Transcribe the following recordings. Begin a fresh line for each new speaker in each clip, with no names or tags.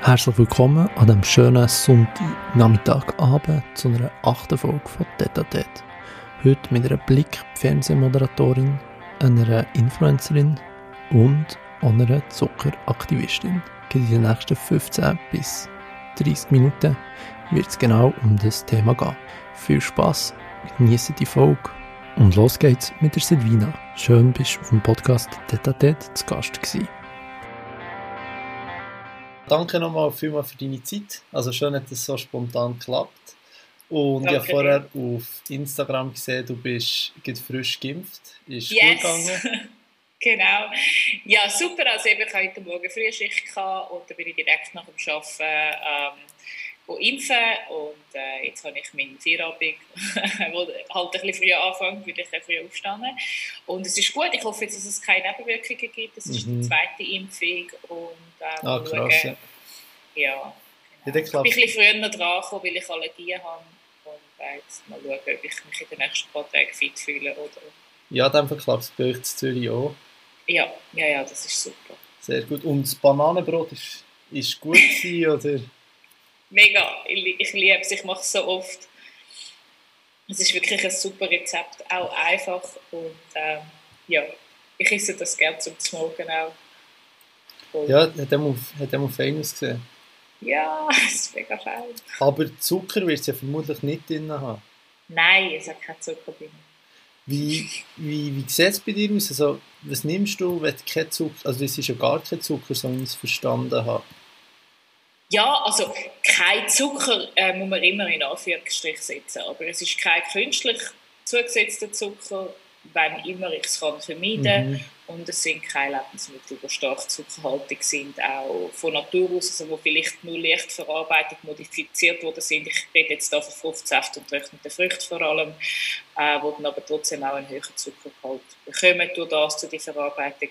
Herzlich willkommen an diesem schönen Sonntagnachmittagabend zu einer achten Folge von Tete Heute mit einer Blick-Fernsehmoderatorin, einer Influencerin und einer Zuckeraktivistin. In den nächsten 15 bis 30 Minuten wird es genau um das Thema gehen. Viel Spaß, genieße die Folge und los geht's mit der Silvina. Schön bist du auf dem Podcast Tete zu Gast gewesen. Danke nochmal vielmals für deine Zeit. Also schön, dass es so spontan klappt. Und Danke ich habe vorher auf Instagram gesehen, du bist frisch geimpft. Ist
yes. gut gegangen? genau. Ja, super. Also eben, ich hatte heute Morgen Frühschicht und dann bin ich direkt nach dem Arbeiten ähm, impfen und äh, jetzt habe ich meinen Feierabend, der halt ein bisschen früher anfängt, weil ich früh aufstanden. Und es ist gut, ich hoffe jetzt, dass es keine Nebenwirkungen gibt. Das ist mhm. die zweite Impfung und äh,
ah, krass, ja.
ja genau. Ich bin ein bisschen früher dran gekommen, weil ich Allergien habe und äh, jetzt mal schauen, ob ich mich in den nächsten paar Tagen fit fühle oder...
Ja, dann klappt es bei euch in Zürich auch.
Ja, ja, ja, das ist super.
Sehr gut. Und das Bananenbrot ist, ist gut gewesen, oder
mega. Ich, ich liebe es, ich mache es so oft. Es ist wirklich ein super Rezept, auch einfach und ähm, ja, ich esse das gerne zum Morgen auch.
Und ja, hat er mal fein ausgesehen.
Ja, es ist mega fein.
Aber Zucker wird es ja vermutlich nicht drin haben.
Nein, es hat keinen Zucker drin.
Wie, wie, wie sieht es bei dir aus? Also, was nimmst du, wenn du kein Zucker, also es ist ja gar kein Zucker, so wie ich es verstanden habe.
Ja, also kein Zucker äh, muss man immer in Anführungsstrich setzen, aber es ist kein künstlich zugesetzter Zucker, wenn immer ich es vermeiden mhm. und es sind keine Lebensmittel, die stark zuckerhaltig sind, auch von Natur aus, also wo vielleicht nur leicht verarbeitet, modifiziert worden sind. Ich rede jetzt hier von Fruchtsaft und getrockneten Früchten vor allem, äh, wo dann aber trotzdem auch einen höheren Zuckergehalt bekommen durch das, durch die Verarbeitung,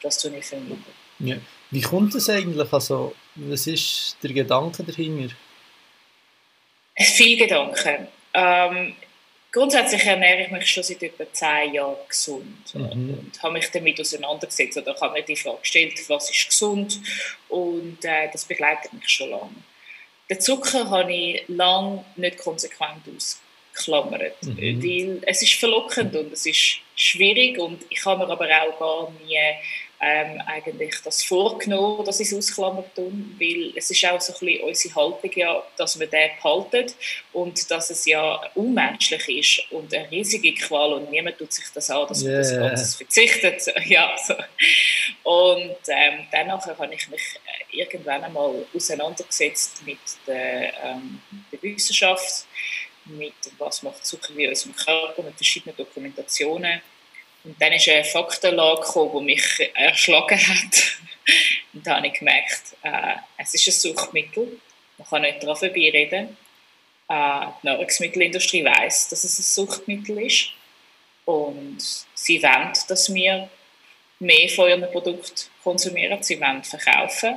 das tue ich vermeiden.
Ja. Wie kommt das eigentlich? Also, was ist der Gedanke dahinter?
Viel Gedanken. Ähm, grundsätzlich ernähre ich mich schon seit etwa zehn Jahren gesund mhm. und habe mich damit auseinandergesetzt oder habe mir die Frage gestellt, was ist gesund und äh, das begleitet mich schon lange. Den Zucker habe ich lange nicht konsequent ausgeklammert, mhm. weil es ist verlockend und es ist schwierig und ich habe mir aber auch gar nie ähm, eigentlich das vorgenommen, dass ich es ausklammert tun, weil es ist auch so ein bisschen unsere Haltung ja, dass wir den behalten und dass es ja unmenschlich ist und eine riesige Qual und niemand tut sich das an, dass yeah. man das Ganze verzichtet. Ja, so. Und ähm, danach habe ich mich äh, irgendwann einmal auseinandergesetzt mit der, ähm, der Wissenschaft, mit was macht Zucker in unserem Körper, mit verschiedenen Dokumentationen und dann ist eine Faktenlage gekommen, die mich erschlagen hat. Und da habe ich gemerkt, äh, es ist ein Suchtmittel. Man kann nicht daran vorbeireden. Äh, die Nahrungsmittelindustrie weiß, dass es ein Suchtmittel ist. Und sie wollen, dass wir mehr von ihren Produkten konsumieren. Sie wollen verkaufen.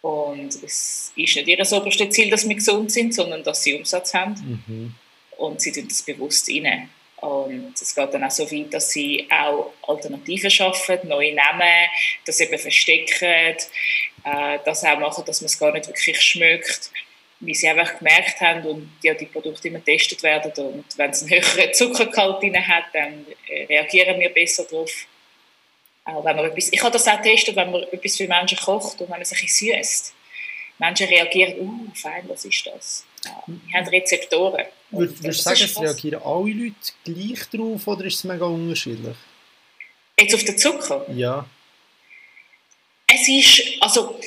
Und es ist nicht ihr oberstes Ziel, dass wir gesund sind, sondern dass sie Umsatz haben. Mhm. Und sie tun das bewusst rein. Und es geht dann auch so weit, dass sie auch Alternativen schaffen, neue Namen, das eben verstecken, äh, das auch machen, dass man es gar nicht wirklich schmeckt, wie sie einfach gemerkt haben und ja, die Produkte immer getestet werden und wenn es einen höheren Zuckergehalt drin hat, dann äh, reagieren wir besser darauf. Auch wenn man etwas, ich habe das auch getestet, wenn man etwas für Menschen kocht und wenn man sich süßt. Menschen reagieren, uh, fein, was ist das? Wir haben Rezeptoren.
Würdest du sagen, es reagieren alle Leute gleich drauf oder ist es mega unterschiedlich?
Jetzt auf den Zucker?
Ja.
Es ist, also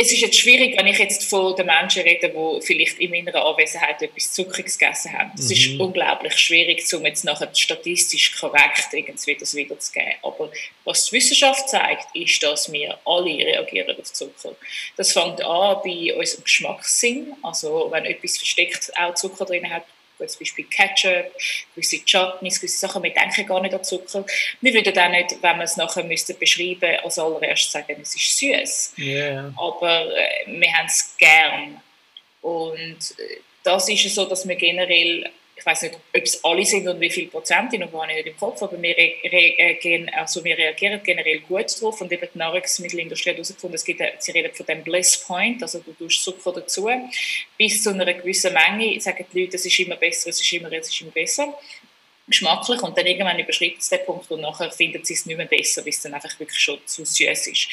es ist jetzt schwierig, wenn ich jetzt von den Menschen rede, die vielleicht in meiner Anwesenheit etwas Zuckriges gegessen haben. Es mhm. ist unglaublich schwierig, um jetzt nachher statistisch korrekt irgendwie das wiederzugeben. Aber was die Wissenschaft zeigt, ist, dass wir alle reagieren auf Zucker. Das fängt an bei unserem Geschmackssinn. Also wenn etwas versteckt auch Zucker drin hat, zum Beispiel Ketchup, gewisse Chutneys, gewisse Sachen, wir denken gar nicht an Zucker. Wir würden auch nicht, wenn wir es nachher müssten beschreiben, als allererst sagen, es ist süß.
Yeah.
Aber äh, wir haben es gern. Und äh, das ist so, dass wir generell ich weiß nicht, ob es alle sind und wie viele Prozent, die noch gar nicht im Kopf, aber wir, reagieren, also wir reagieren generell gut drauf und eben die Nahrungsmittelindustrie hat herausgefunden, es gibt, sie reden von dem Bliss Point, also du tust Zucker dazu, bis zu einer gewissen Menge sagen die Leute, es ist immer besser, es ist immer, es ist immer besser geschmacklich und dann irgendwann überschreitet es den Punkt und nachher finden sie es nicht mehr besser, bis es dann einfach wirklich schon zu süß ist.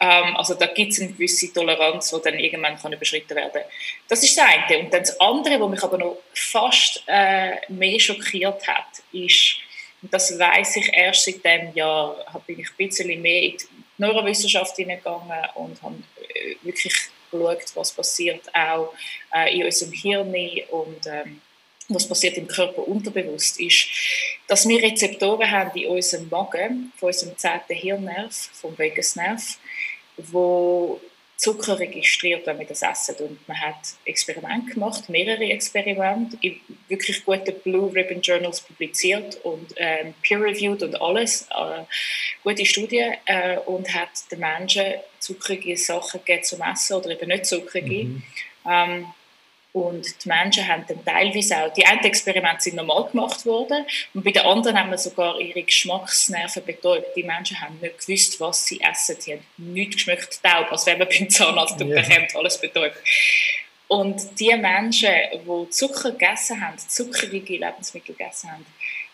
Ähm, also da gibt es eine gewisse Toleranz, die dann irgendwann kann überschritten werden. Das ist das eine. Und dann das andere, was mich aber noch fast äh, mehr schockiert hat, ist, und das weiß ich erst seit diesem Jahr, bin ich ein bisschen mehr in die Neurowissenschaft hineingegangen und habe äh, wirklich geschaut, was passiert auch äh, in unserem Hirn und ähm, was passiert im Körper unterbewusst ist, dass wir Rezeptoren haben in unserem Magen, von unserem zehnten Hirnnerv, vom Vagusnerv, wo Zucker registriert, wenn wir das essen. Und man hat Experimente gemacht, mehrere Experimente, in wirklich guten Blue Ribbon Journals publiziert und ähm, peer-reviewed und alles, äh, gute Studien, äh, und hat den Menschen zuckerige Sachen gegeben zum Essen oder eben nicht zuckerige. Mhm. Ähm, und die Menschen haben dann teilweise auch, die einen Experimente sind normal gemacht worden und bei den anderen haben wir sogar ihre Geschmacksnerven betäubt. Die Menschen haben nicht gewusst, was sie essen. Sie haben nichts geschmeckt, taub, als wenn man beim Zahnarzt yeah. bekommt, alles betäubt. Und die Menschen, die Zucker gegessen haben, zuckerige Lebensmittel gegessen haben,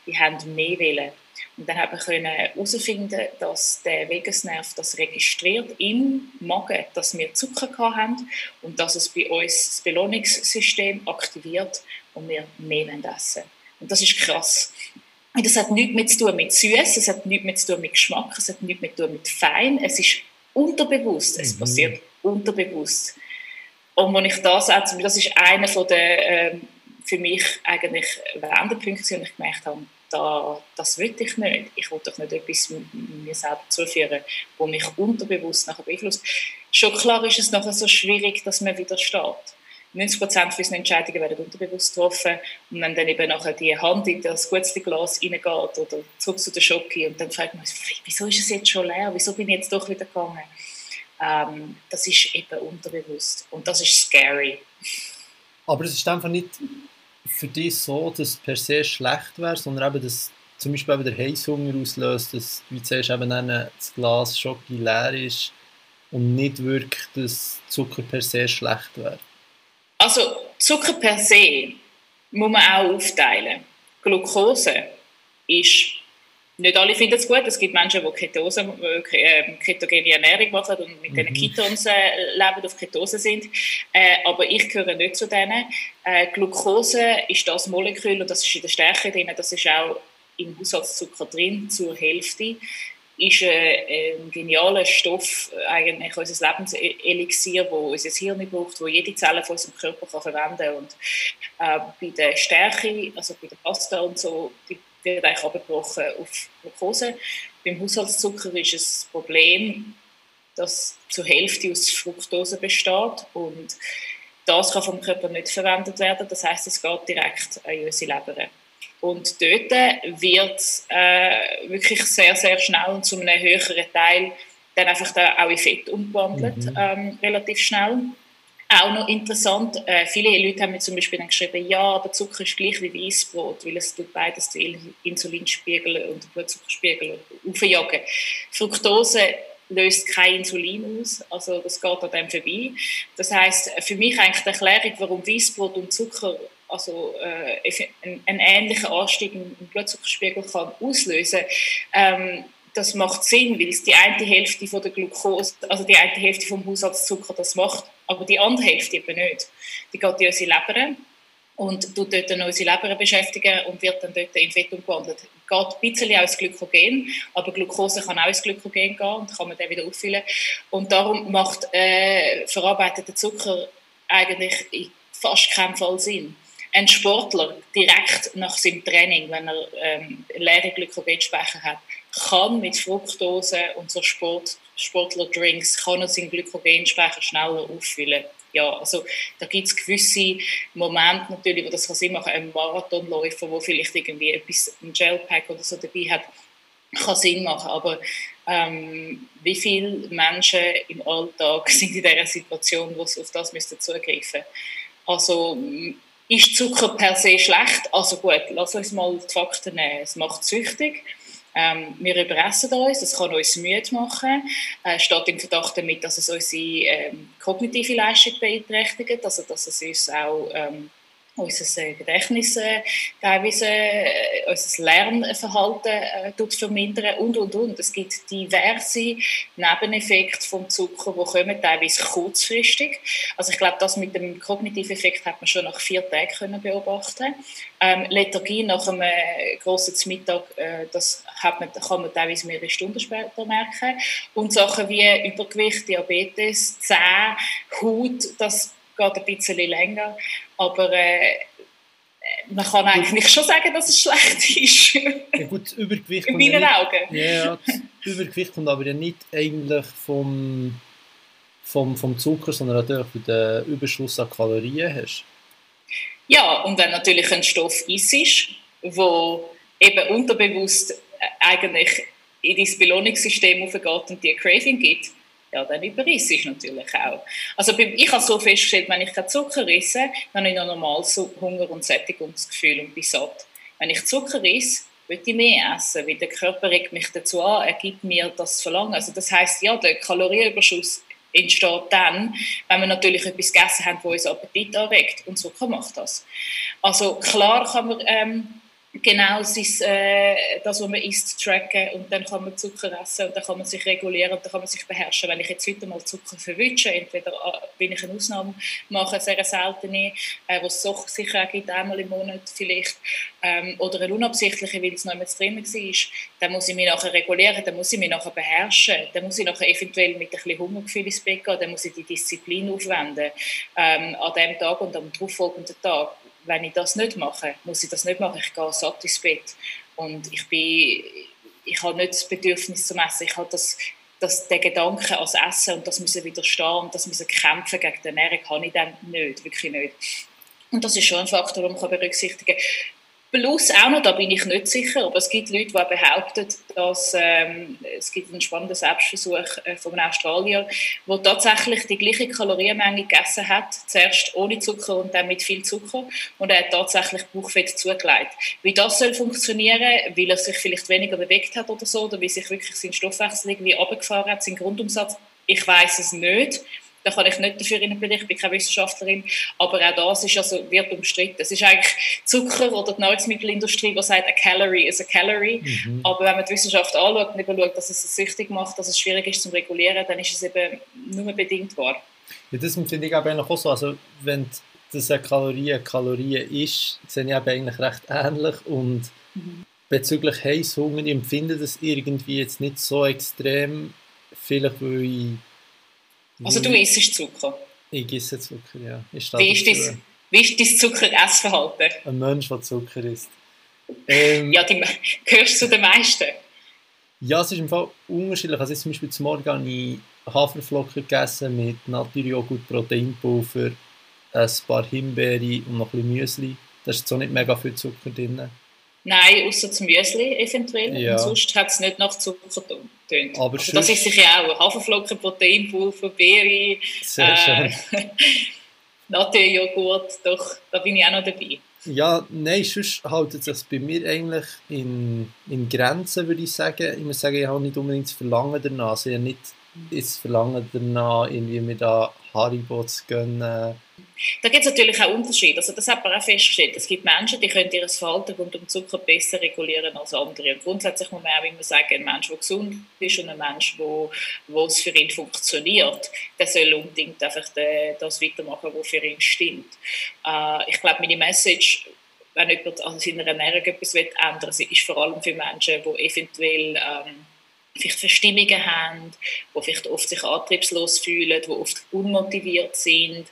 die haben mehr Willen. Und dann haben wir herausfinden, dass der Vagusnerv das registriert im Magen, dass wir Zucker haben und dass es bei uns das Belohnungssystem aktiviert und wir mehr essen Und das ist krass. Und das hat nichts mehr zu tun mit Süß, es hat nichts mehr zu tun mit Geschmack, es hat nichts mehr zu tun mit Fein, es ist unterbewusst, es mhm. passiert unterbewusst. Und wenn ich das setze, das ist einer von der ähm, für mich eigentlich Wendepunkte, die ich gemerkt habe, da, das will ich nicht. Ich will doch nicht etwas mir selber zuführen, wo mich unterbewusst nachher beeinflusst. Schon klar ist es nachher so schwierig, dass man widersteht. 90 Prozent unserer Entscheidungen werden unterbewusst getroffen und wenn dann eben nachher die Hand in das Gutzli-Glas reingeht oder zurück zu der Schocke und dann fragt man sich, wieso ist es jetzt schon leer, wieso bin ich jetzt doch wieder gegangen? Ähm, das ist eben unterbewusst und das ist scary.
Aber es ist einfach nicht für dich so, dass es per se schlecht wäre, sondern eben, dass zum Beispiel eben der Heißhunger auslöst, dass, wie sagst, eben dann das Glas Schoki leer ist und nicht wirklich, dass Zucker per se schlecht wäre?
Also Zucker per se muss man auch aufteilen. Glucose ist nicht alle finden es gut. Es gibt Menschen, die Ketose, äh, ketogene Ernährung machen und mit mhm. diesen Ketons äh, leben, auf Ketose sind. Äh, aber ich gehöre nicht zu denen. Äh, Glucose ist das Molekül und das ist in der Stärke drin. Das ist auch im Haushaltszucker drin, zur Hälfte. Ist äh, ein genialer Stoff, eigentlich unser Lebenselixier, wo unser Hirn braucht, wo jede Zelle von unserem Körper kann verwenden kann. Und äh, bei der Stärke, also bei der Pasta und so, die wird eigentlich abgebrochen auf Glucose. Beim Haushaltszucker ist es das Problem, dass zur Hälfte aus Fructose besteht und das kann vom Körper nicht verwendet werden. Das heißt, es geht direkt an unsere Leber. Und dort wird äh, wirklich sehr, sehr schnell und zu einem höheren Teil dann einfach da auch in Fett umgewandelt, mhm. ähm, relativ schnell. Auch noch interessant, äh, viele Leute haben mir zum Beispiel dann geschrieben, ja, aber Zucker ist gleich wie Weißbrot, weil es tut beides den Insulinspiegel und den Blutzuckerspiegel aufjagen. Fructose löst kein Insulin aus, also das geht an dem vorbei. Das heißt, für mich eigentlich die Erklärung, warum Weißbrot und Zucker also äh, einen, ähnlichen Anstieg im Blutzuckerspiegel kann auslösen ähm, das macht Sinn, weil es die eine Hälfte von der Glucose, also die eine Hälfte vom Haushaltszucker das macht, aber die andere Hälfte eben nicht. Die geht in unsere Leber und tut dort dann unsere Leber beschäftigen und wird dann dort in Fett umgewandelt. Geht ein bisschen aus Glykogen, aber Glucose kann auch ins Glykogen gehen und kann man dann wieder auffüllen. Und darum macht äh, verarbeiteter Zucker eigentlich in fast keinen Fall Sinn ein Sportler direkt nach seinem Training, wenn er ähm, leere Glykogenspeicher hat, kann mit Fructose und so Sport, Sportler-Drinks kann er seinen Glykogenspeicher schneller auffüllen. Ja, also da gibt es gewisse Momente natürlich, wo das kann Sinn machen. Ein Marathonläufer, der vielleicht irgendwie etwas, ein Gelpack oder so dabei hat, kann Sinn machen. Aber ähm, wie viele Menschen im Alltag sind in dieser Situation, wo sie auf das müssen zugreifen? Also ist Zucker per se schlecht? Also gut, lass uns mal die Fakten nehmen. Es macht süchtig. Ähm, wir überessen uns, das kann uns müde machen. Äh, steht im Verdacht damit, dass es unsere ähm, kognitive Leistung beeinträchtigt, also dass es uns auch ähm, unser äh, Gedächtnis äh, teilweise, äh, unser Lernverhalten äh, vermindern und, und, und. Es gibt diverse Nebeneffekte vom Zucker, die kommen, teilweise kurzfristig. Also ich glaube, das mit dem kognitiven Effekt hat man schon nach vier Tagen können beobachten ähm, Lethargie nach einem grossen Mittag, äh, das hat man, kann man teilweise mehrere Stunden später merken. Und Sachen wie Übergewicht, Diabetes, Zähne, Haut, das geht ein bisschen länger. Aber äh, man kann eigentlich schon sagen, dass es schlecht ist.
Ja gut, Übergewicht
In meinen
ja
Augen.
Ja, Übergewicht kommt aber ja nicht eigentlich vom, vom, vom Zucker, sondern natürlich von den Überschuss an Kalorien hast.
Ja, und wenn natürlich ein Stoff ist, wo eben unterbewusst eigentlich in dein Belohnungssystem aufgeht und dir Craving gibt, ja, dann überrisse ich natürlich auch. Also ich habe so festgestellt, wenn ich keinen Zucker esse, dann habe ich noch normal so Hunger und Sättigungsgefühl und bin satt. Wenn ich Zucker esse, will ich mehr essen, weil der Körper regt mich dazu an, er gibt mir das Verlangen. Also das heißt, ja, der Kalorienüberschuss entsteht dann, wenn wir natürlich etwas gegessen haben, das uns Appetit anregt. Und Zucker macht das. Also klar kann man ähm, genau sein, äh, das, was man isst, tracken und dann kann man Zucker essen und dann kann man sich regulieren und dann kann man sich beherrschen. Wenn ich jetzt heute mal Zucker verwünsche, entweder äh, wenn ich eine Ausnahme mache, sehr seltene, äh, was es doch sicher auch gibt, einmal im Monat vielleicht, ähm, oder eine unabsichtliche, weil es noch nicht drin war, dann muss ich mich nachher regulieren, dann muss ich mich nachher beherrschen, dann muss ich nachher eventuell mit ein bisschen Hungergefühl ins Bett gehen, dann muss ich die Disziplin aufwenden ähm, an dem Tag und am darauffolgenden Tag wenn ich das nicht mache, muss ich das nicht machen. Ich gehe satt ins Bett. Und ich bin, ich habe nicht das Bedürfnis zum Essen. Ich habe das, das, den Gedanken als Essen und das müssen widerstehen und das müssen kämpfen gegen die Ernährung, habe ich dann nicht, wirklich nicht. Und das ist schon ein Faktor, den man berücksichtigen kann. Plus auch noch, da bin ich nicht sicher, aber es gibt Leute, die behaupten, dass ähm, es gibt einen spannenden Selbstversuch äh, von einem Australier, der tatsächlich die gleiche Kalorienmenge gegessen hat, zuerst ohne Zucker und dann mit viel Zucker und er hat tatsächlich Bauchfett zugelegt. Wie das soll funktionieren, weil er sich vielleicht weniger bewegt hat oder so, oder wie sich wirklich sein Stoffwechsel irgendwie runtergefahren hat, sein Grundumsatz, ich weiß es nicht. Da kann ich nicht dafür plädieren, ich bin keine Wissenschaftlerin, aber auch das ist also, wird umstritten. Es ist eigentlich Zucker oder die Nahrungsmittelindustrie, die sagt, a calorie is a calorie. Mhm. Aber wenn man die Wissenschaft anschaut und eben schaut, dass es süchtig macht, dass es schwierig ist zu regulieren, dann ist es eben nur bedingt wahr.
Ja, das finde ich aber auch so. Also, wenn das eine Kalorie eine Kalorie ist, sind ich eigentlich recht ähnlich und mhm. bezüglich Heißhunger, ich empfinde das irgendwie jetzt nicht so extrem, vielleicht weil ich
also du isst Zucker?
Ich esse Zucker, ja.
wie, ist dein, wie ist dein Zucker-Essverhalten?
Ein Mensch, der Zucker isst.
Ähm, ja, die, gehörst du zu den meisten?
Ja, es ist im Fall unterschiedlich. Also zum Beispiel zum Morgen habe ich Haferflocken gegessen mit Naturjoghurt, Proteinpulver, ein paar Himbeere und noch ein bisschen Müsli. Da ist jetzt auch nicht mega viel Zucker drin.
Nein, außer das Müsli eventuell. Ja. Und sonst hat es nicht nach Zucker tönt.
Aber
also das ist sicher auch Haferflocken, Proteinpulver, Beere, äh, Naturjoghurt, doch, da bin ich auch noch dabei.
Ja, nein, sonst hält es sich bei mir eigentlich in, in Grenzen, würde ich sagen. Ich muss sagen, ich habe nicht unbedingt das Verlangen danach. Also ich habe nicht das Verlangen danach, irgendwie mir da Haribo zu gönnen
da gibt es natürlich auch Unterschiede. Also das hat man auch festgestellt. Es gibt Menschen, die können ihr Verhalten rund um Zucker besser regulieren als andere. Und grundsätzlich muss man auch immer sagen, ein Mensch, der gesund ist und ein Mensch, wo, wo es für ihn funktioniert, der soll unbedingt einfach das weitermachen, was für ihn stimmt. Äh, ich glaube, meine Message wenn jemand an seiner Ernährung etwas ändern will, ist vor allem für Menschen, die eventuell ähm, vielleicht Verstimmungen haben, die vielleicht oft sich antriebslos fühlen, die oft unmotiviert sind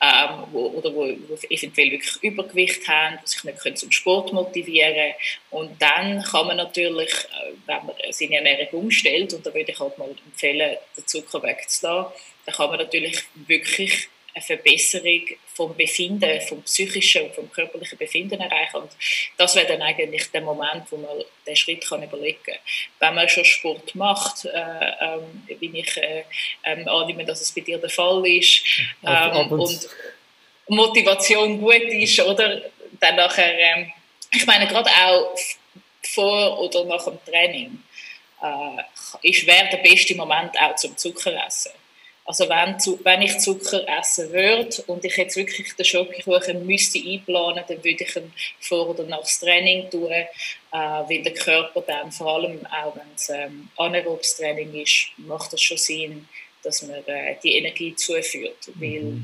ähm, wo, oder wo, wo eventuell wirklich Übergewicht haben, die sich nicht zum Sport motivieren können. Und dann kann man natürlich, äh, wenn man seine Ernährung umstellt, und da würde ich halt mal empfehlen, den Zucker wegzulassen, dann kann man natürlich wirklich eine Verbesserung vom Befinden, vom psychischen und vom körperlichen Befinden erreichen. Und das wäre dann eigentlich der Moment, wo man den Schritt kann überlegen kann. Wenn man schon Sport macht, äh, ähm, wie ich äh, ähm, annehme, dass es bei dir der Fall ist, ähm, und, Motivation gut ist, oder? Dann nachher, ähm, ich meine, gerade auch vor oder nach dem Training äh, ist wäre der beste Moment auch zum Zucker essen. Also wenn, wenn ich Zucker essen würde und ich jetzt wirklich den Schokokuchen müsste einplanen, dann würde ich ihn vor oder nach dem Training tun, äh, weil der Körper dann, vor allem auch wenn es ähm, anaerobes Training ist, macht es schon Sinn, dass man äh, die Energie zuführt, mhm. weil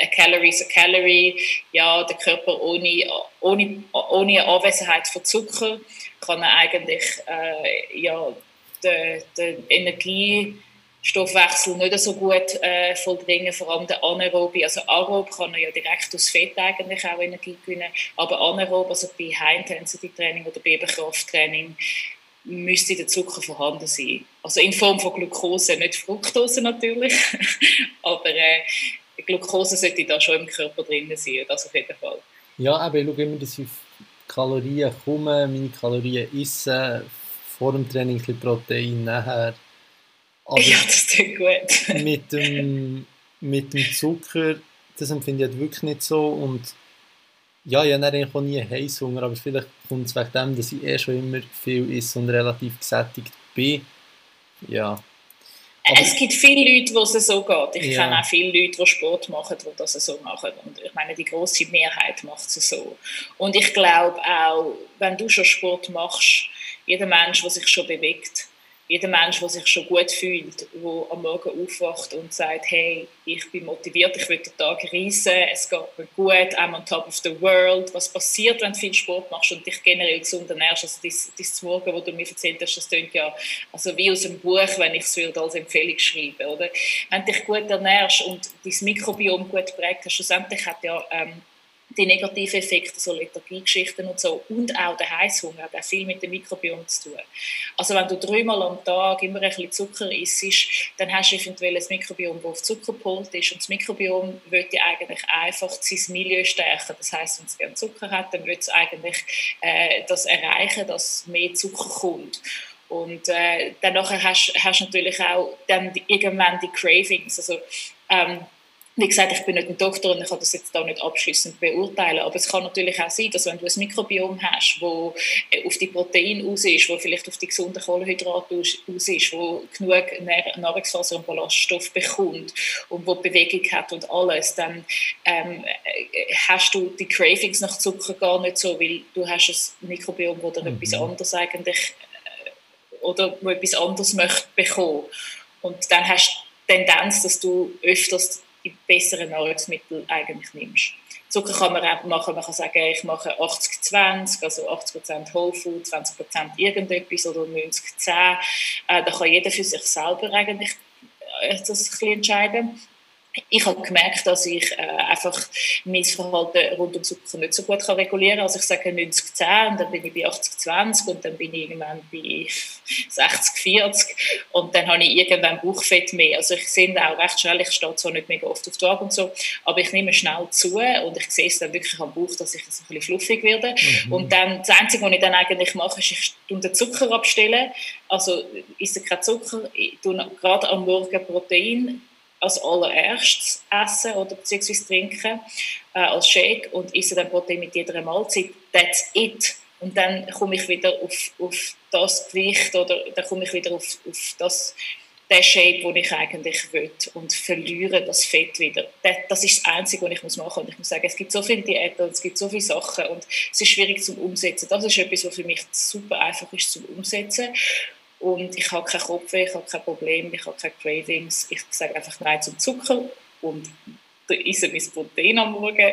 a calorie is a calorie, ja, der Körper ohne, ohne, ohne Anwesenheit von Zucker kann er eigentlich äh, ja, den, den Energie Stoffwechsel nicht so gut äh, vollbringen, vor allem der Anaerobe. Also aerob kann er ja direkt aus Fett eigentlich auch Energie gewinnen, aber anaerob, also bei High-Intensity-Training oder bei Krafttraining, müsste der Zucker vorhanden sein. Also in Form von Glucose, nicht Fructose natürlich, aber äh, Glucose sollte da schon im Körper drin sein, das auf jeden Fall.
Ja, aber ich schaue immer, dass ich Kalorien komme, meine Kalorien esse, vor dem Training ein bisschen Protein, nachher
aber ja, das klingt gut.
mit, dem, mit dem Zucker, das empfinde ich halt wirklich nicht so. Und ja, ich habe eigentlich auch nie Heißhunger, aber vielleicht kommt es wegen dem, dass ich eh schon immer viel esse und relativ gesättigt bin. Ja.
Aber es gibt viele Leute, wo es so geht. Ich ja. kenne auch viele Leute, die Sport machen, die das so machen. Und ich meine, die große Mehrheit macht es so. Und ich glaube auch, wenn du schon Sport machst, jeder Mensch, der sich schon bewegt, jeder Mensch, der sich schon gut fühlt, der am Morgen aufwacht und sagt, hey, ich bin motiviert, ich will den Tag reissen, es geht mir gut, I'm on top of the world. Was passiert, wenn du viel Sport machst und dich generell gesund ernährst? Also das, das Morgen, wo du mir erzählt hast, das klingt ja also wie aus einem Buch, wenn ich es als Empfehlung schreibe. Oder? Wenn du dich gut ernährst und dein Mikrobiom gut prägt hast, schlussendlich hat ja ähm, die negativen Effekte, so Lethargiegeschichten und so, und auch der Heißhunger auch viel mit dem Mikrobiom zu tun. Also wenn du dreimal am Tag immer ein bisschen Zucker isst, dann hast du eventuell ein Mikrobiom, das auf Zucker gepolt ist und das Mikrobiom wird eigentlich einfach sein Milieu stärken. Das heißt, wenn es gerne Zucker hat, dann wird es eigentlich äh, das erreichen, dass mehr Zucker kommt. Und äh, dann hast du natürlich auch dann irgendwann die Cravings. Also, ähm, wie gesagt, ich bin nicht ein Doktor und ich kann das jetzt da nicht abschließend beurteilen, aber es kann natürlich auch sein, dass wenn du ein Mikrobiom hast, wo äh, auf die Proteine aus ist, wo vielleicht auf die gesunden Kohlenhydrate aus ist, wo genug Nahrungsfaser und Ballaststoff bekommt und wo Bewegung hat und alles, dann ähm, äh, hast du die Cravings nach Zucker gar nicht so, weil du hast ein Mikrobiom, wo dir mhm. etwas anderes eigentlich äh, oder wo etwas anderes möchte bekommen und dann hast du die Tendenz, dass du öfters die besseren Nahrungsmittel eigentlich nimmst. Zucker kann man auch machen, man kann sagen, ich mache 80-20, also 80% Whole Food, 20% irgendetwas oder 90-10. Äh, da kann jeder für sich selber eigentlich äh, das ein bisschen entscheiden ich habe gemerkt, dass ich äh, einfach mein Verhalten rund um Zucker nicht so gut kann regulieren kann. Also ich sage 90-10 und dann bin ich bei 80-20 und dann bin ich irgendwann bei 60-40 und dann habe ich irgendwann Bauchfett mehr. Also ich sehe auch recht schnell, ich stehe zwar nicht mega oft auf der Waage und so, aber ich nehme schnell zu und ich sehe es dann wirklich am Bauch, dass ich ein bisschen fluffig werde. Mhm. Und dann, das Einzige, was ich dann eigentlich mache, ist, ich den Zucker abstellen. Also ist kein Zucker, ich tue gerade am Morgen Protein als allererstes essen oder beziehungsweise trinken äh, als Shake und esse dann Protein mit jeder Mahlzeit. That's it. Und dann komme ich wieder auf, auf das Gewicht oder dann komme ich wieder auf, auf das, den Shape, den ich eigentlich will und verliere das Fett wieder. Das, das ist das Einzige, was ich machen muss. Und ich muss sagen, es gibt so viele Diäten und es gibt so viele Sachen und es ist schwierig zum Umsetzen. Das ist etwas, was für mich super einfach ist zum Umsetzen. Und ich habe keinen Kopfweh, ich habe kein Problem, ich habe keine Cravings. Ich sage einfach Nein zum Zucker und esse mein Protein am Morgen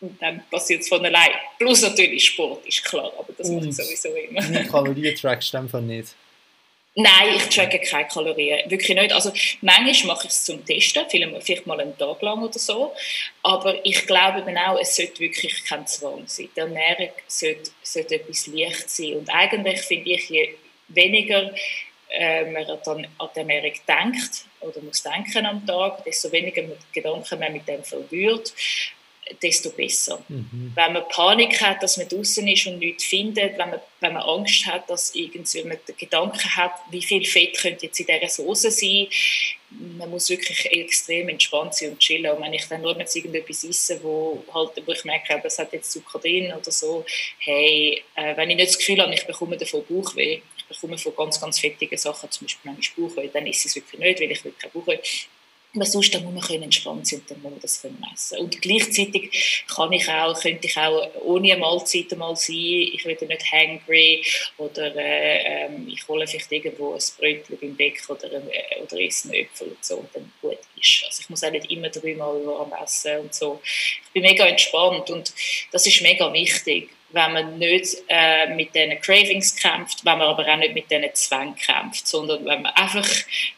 und dann passiert es von allein. Plus natürlich Sport, ist klar, aber das mache ich sowieso immer.
Wie Kalorien trackst du einfach nicht?
Nein, ich tracke keine Kalorien. Wirklich nicht. Also, manchmal mache ich es zum Testen, vielleicht mal einen Tag lang oder so. Aber ich glaube eben auch, es sollte wirklich kein Zwang sein. Die Ernährung sollte, sollte etwas leicht sein. Und eigentlich finde ich, je weniger äh, man dann an die Ernährung denkt oder muss denken am Tag, desto weniger Gedanken man mit dem verwirrt, desto besser. Mhm. Wenn man Panik hat, dass man draußen ist und nichts findet, wenn man, wenn man Angst hat, dass irgendwie man den Gedanken hat, wie viel Fett könnte jetzt in dieser Soße sein, man muss wirklich extrem entspannt sein und chillen. Und wenn ich dann nur jetzt irgendetwas esse, wo, halt, wo ich merke, das hat jetzt Zucker drin oder so, hey, äh, wenn ich nicht das Gefühl habe, ich bekomme davon Bauchweh, ich bekomme von ganz, ganz fettigen Sachen, zum Beispiel manchmal Bauchweh, dann ist es wirklich nicht, weil ich wirklich Bauchweh aber sonst dann muss man entspannt sein und dann muss man das können messen. Und gleichzeitig kann ich auch, könnte ich auch ohne eine Mahlzeit mal sein, ich werde nicht hangry oder äh, ähm, ich hole vielleicht irgendwo ein Brötchen beim Bäck oder, äh, oder esse einen Äpfel und so und dann gut ist. Also ich muss auch nicht immer dreimal warm essen und so. Ich bin mega entspannt und das ist mega wichtig wenn man nicht äh, mit diesen Cravings kämpft, wenn man aber auch nicht mit diesen Zwängen kämpft, sondern wenn man einfach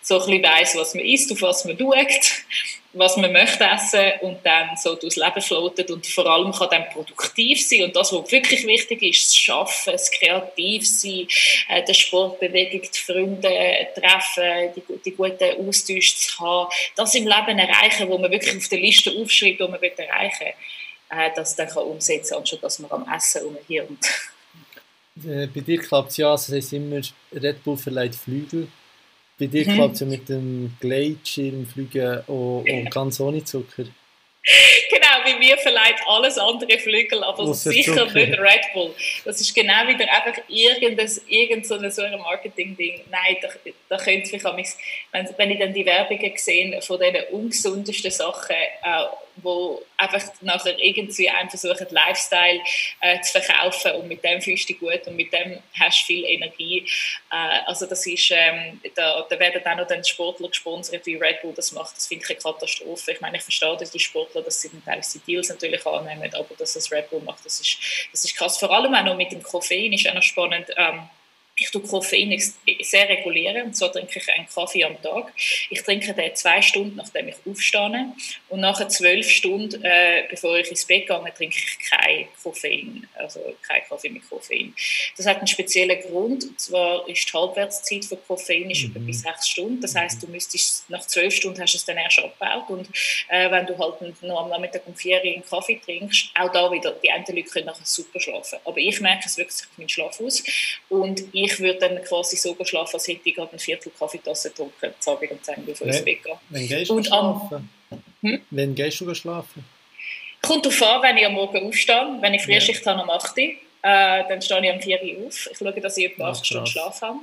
so ein bisschen weiss, was man isst, auf was man schaut, was man möchte essen und dann so durchs Leben floatet und vor allem kann dann produktiv sein. Und das, was wirklich wichtig ist, das Schaffen, das Kreativsein, äh, der Sport, die Freunde treffen, die, die guten Austausch zu haben, das im Leben erreichen, wo man wirklich auf der Liste aufschreibt, was man erreichen will äh, das dann kann umsetzen kann, anstatt dass man am Essen rumhirnt.
Äh, bei dir klappt es ja, das heisst immer, Red Bull verleiht Flügel. Bei dir mhm. klappt es ja mit dem Gleitschirmfliegen und, und ganz ohne Zucker.
genau, bei mir verleiht alles andere Flügel, aber sicher nicht Red Bull. Das ist genau wieder einfach irgendein, irgend so ein, Marketing-Ding. Nein, da, da könnte ich wenn, wenn ich dann die Werbungen sehe von diesen ungesundesten Sachen, äh, wo einfach nachher irgendwie einem versuchen, Lifestyle äh, zu verkaufen und mit dem fühlst du dich gut und mit dem hast du viel Energie. Äh, also das ist, ähm, da, da werden dann noch dann Sportler gesponsert, wie Red Bull das macht. Das finde ich eine Katastrophe. Ich meine, ich verstehe, die Sportler, dass sie teilweise Deals natürlich annehmen, aber dass das Red Bull macht, das ist, das ist krass. Vor allem auch noch mit dem Koffein ist auch noch spannend. Ähm, ich tue Koffein sehr regulieren, und zwar trinke ich einen Kaffee am Tag. Ich trinke den zwei Stunden, nachdem ich aufstehe. Und nach zwölf Stunden, äh, bevor ich ins Bett gehe, trinke ich kein Koffein, also kein Kaffee mit Koffein. Das hat einen speziellen Grund, und zwar ist die Halbwertszeit von Koffein ist mhm. bis sechs Stunden. Das heißt, du müsstest, nach zwölf Stunden hast du es dann erst abgebaut. Und äh, wenn du halt noch am Nachmittag um vier einen Kaffee trinkst, auch da wieder, die einen Leute können nachher super schlafen. Aber ich merke, es wirkt sich auf meinen Schlaf aus. Und ich ich würde dann quasi so schlafen, als hätte ich gerade ein Viertel Kaffeetasse getrunken, zu Abend um 10 Uhr ich ins Bett gehe.
Wann gehst du schlafen? Hm? Wann gehst du schlafen?
Kommt darauf an, wenn ich am Morgen aufstehe. Wenn ich Frühschicht ja. habe am 8 Uhr, äh, dann stehe ich um 4 Uhr auf. Ich schaue, dass ich etwa 8 Stunden Schlaf habe.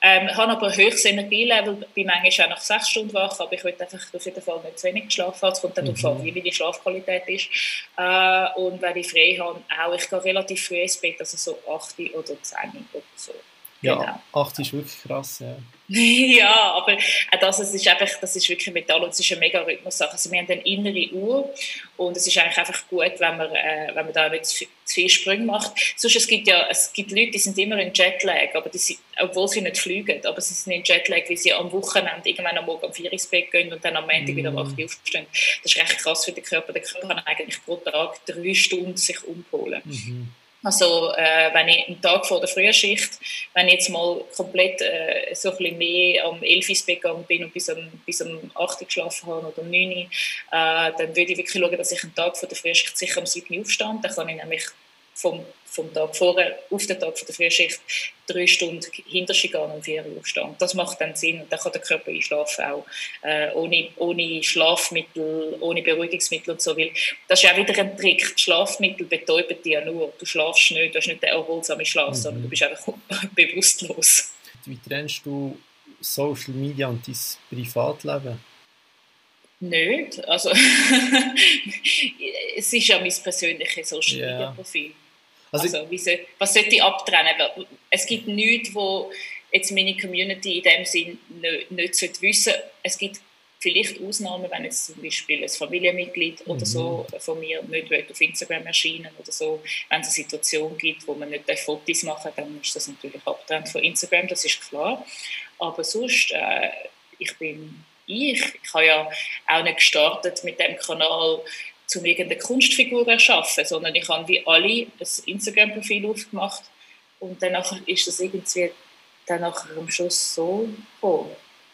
Ähm, ich habe aber ein höchstes Energielevel, bin manchmal auch nach 6 Stunden wach, aber ich will einfach auf jeden Fall nicht zu wenig geschlafen haben. Es kommt dann mhm. darauf an, wie die Schlafqualität ist. Äh, und wenn ich frei habe, auch, ich gehe relativ früh ins Bett, also so 8 oder 10 oder so.
Ja, genau. 80 ist wirklich krass, ja.
ja, aber auch das, es ist einfach, das ist wirklich Metall und es ist eine mega Rhythmus-Sache. Also wir haben eine innere Uhr und es ist eigentlich einfach gut, wenn man, äh, wenn man da nicht zu, viel Sprünge macht. Sonst, es gibt ja, es gibt Leute, die sind immer in Jetlag, aber die sind, obwohl sie nicht fliegen, aber sie sind in Jetlag, weil sie am Wochenende irgendwann am Morgen um 4 ins Bett gehen und dann am Montag mm. wieder um 8 Uhr aufstehen. Das ist recht krass für den Körper. Der Körper kann eigentlich pro Tag drei Stunden sich umholen. Mhm. Also äh, wenn ich einen Tag vor der Frühschicht, wenn ich jetzt mal komplett äh, so ein bisschen mehr am 11 ins gegangen bin und bis um, bis um 8 Uhr geschlafen habe oder um 9 Uhr, äh, dann würde ich wirklich schauen, dass ich einen Tag vor der Frühschicht sicher am 7 Uhr aufstehe. Dann kann ich nämlich vom, vom Tag vorher auf den Tag von der Frühschicht drei Stunden hinter sich gehen und vier Uhr aufstehen. Das macht dann Sinn und dann kann der Körper einschlafen, auch äh, ohne, ohne Schlafmittel, ohne Beruhigungsmittel und so. Weil das ist auch wieder ein Trick. Die Schlafmittel betäuben dich ja nur. Du schlafst nicht, du hast nicht den erholsamen Schlaf, mhm. sondern du bist einfach bewusstlos.
Wie trennst du Social Media und dein Privatleben?
Nicht. Also, es ist ja mein persönliches Social Media Profil. Also, also soll, was sollte ich abtrennen? Es gibt nichts, wo jetzt meine Community in dem Sinn nicht, nicht wissen sollte. Es gibt vielleicht Ausnahmen, wenn jetzt zum Beispiel ein Familienmitglied mhm. oder so von mir nicht auf Instagram erscheinen oder so. Wenn es eine Situation gibt, wo man nicht Fotos machen darf, dann ist das natürlich abtrennt von Instagram, das ist klar. Aber sonst, äh, ich bin ich. Ich habe ja auch nicht gestartet mit dem Kanal, um irgendeine Kunstfigur zu erschaffen, sondern ich habe wie alle ein Instagram-Profil aufgemacht und danach ist das irgendwie dann nachher am Schluss so gekommen.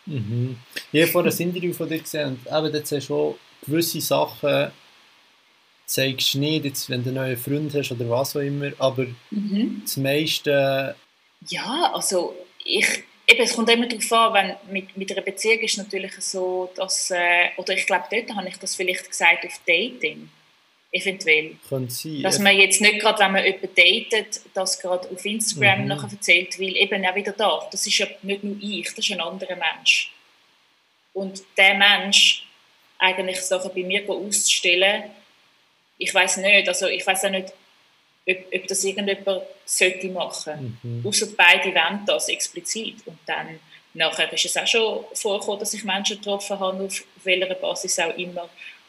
Mhm. Ich habe vorhin ein Interview von dir gesehen und eben dort hast schon gewisse Sachen zeigst du nicht, jetzt, wenn du einen neuen Freund hast oder was auch immer, aber mhm. das meiste...
Ja, also ich eben, es kommt immer darauf an, wenn mit, mit einer Beziehung ist natürlich so, dass, äh, oder ich glaube, dort habe ich das vielleicht gesagt auf Dating, eventuell.
Könnte sein.
Dass man jetzt nicht gerade, wenn man jemanden datet, das gerade auf Instagram mhm. nachher erzählt, weil eben auch wieder da, das ist ja nicht nur ich, das ist ein anderer Mensch. Und der Mensch eigentlich Sachen bei mir auszustellen, ich weiß nicht, also ich weiß auch nicht, ob, ob das irgendjemand sollte machen. Mhm. Außer beide wollen das explizit. Und dann nachher ist es auch schon vorgekommen, dass ich Menschen getroffen habe, auf welcher Basis auch immer,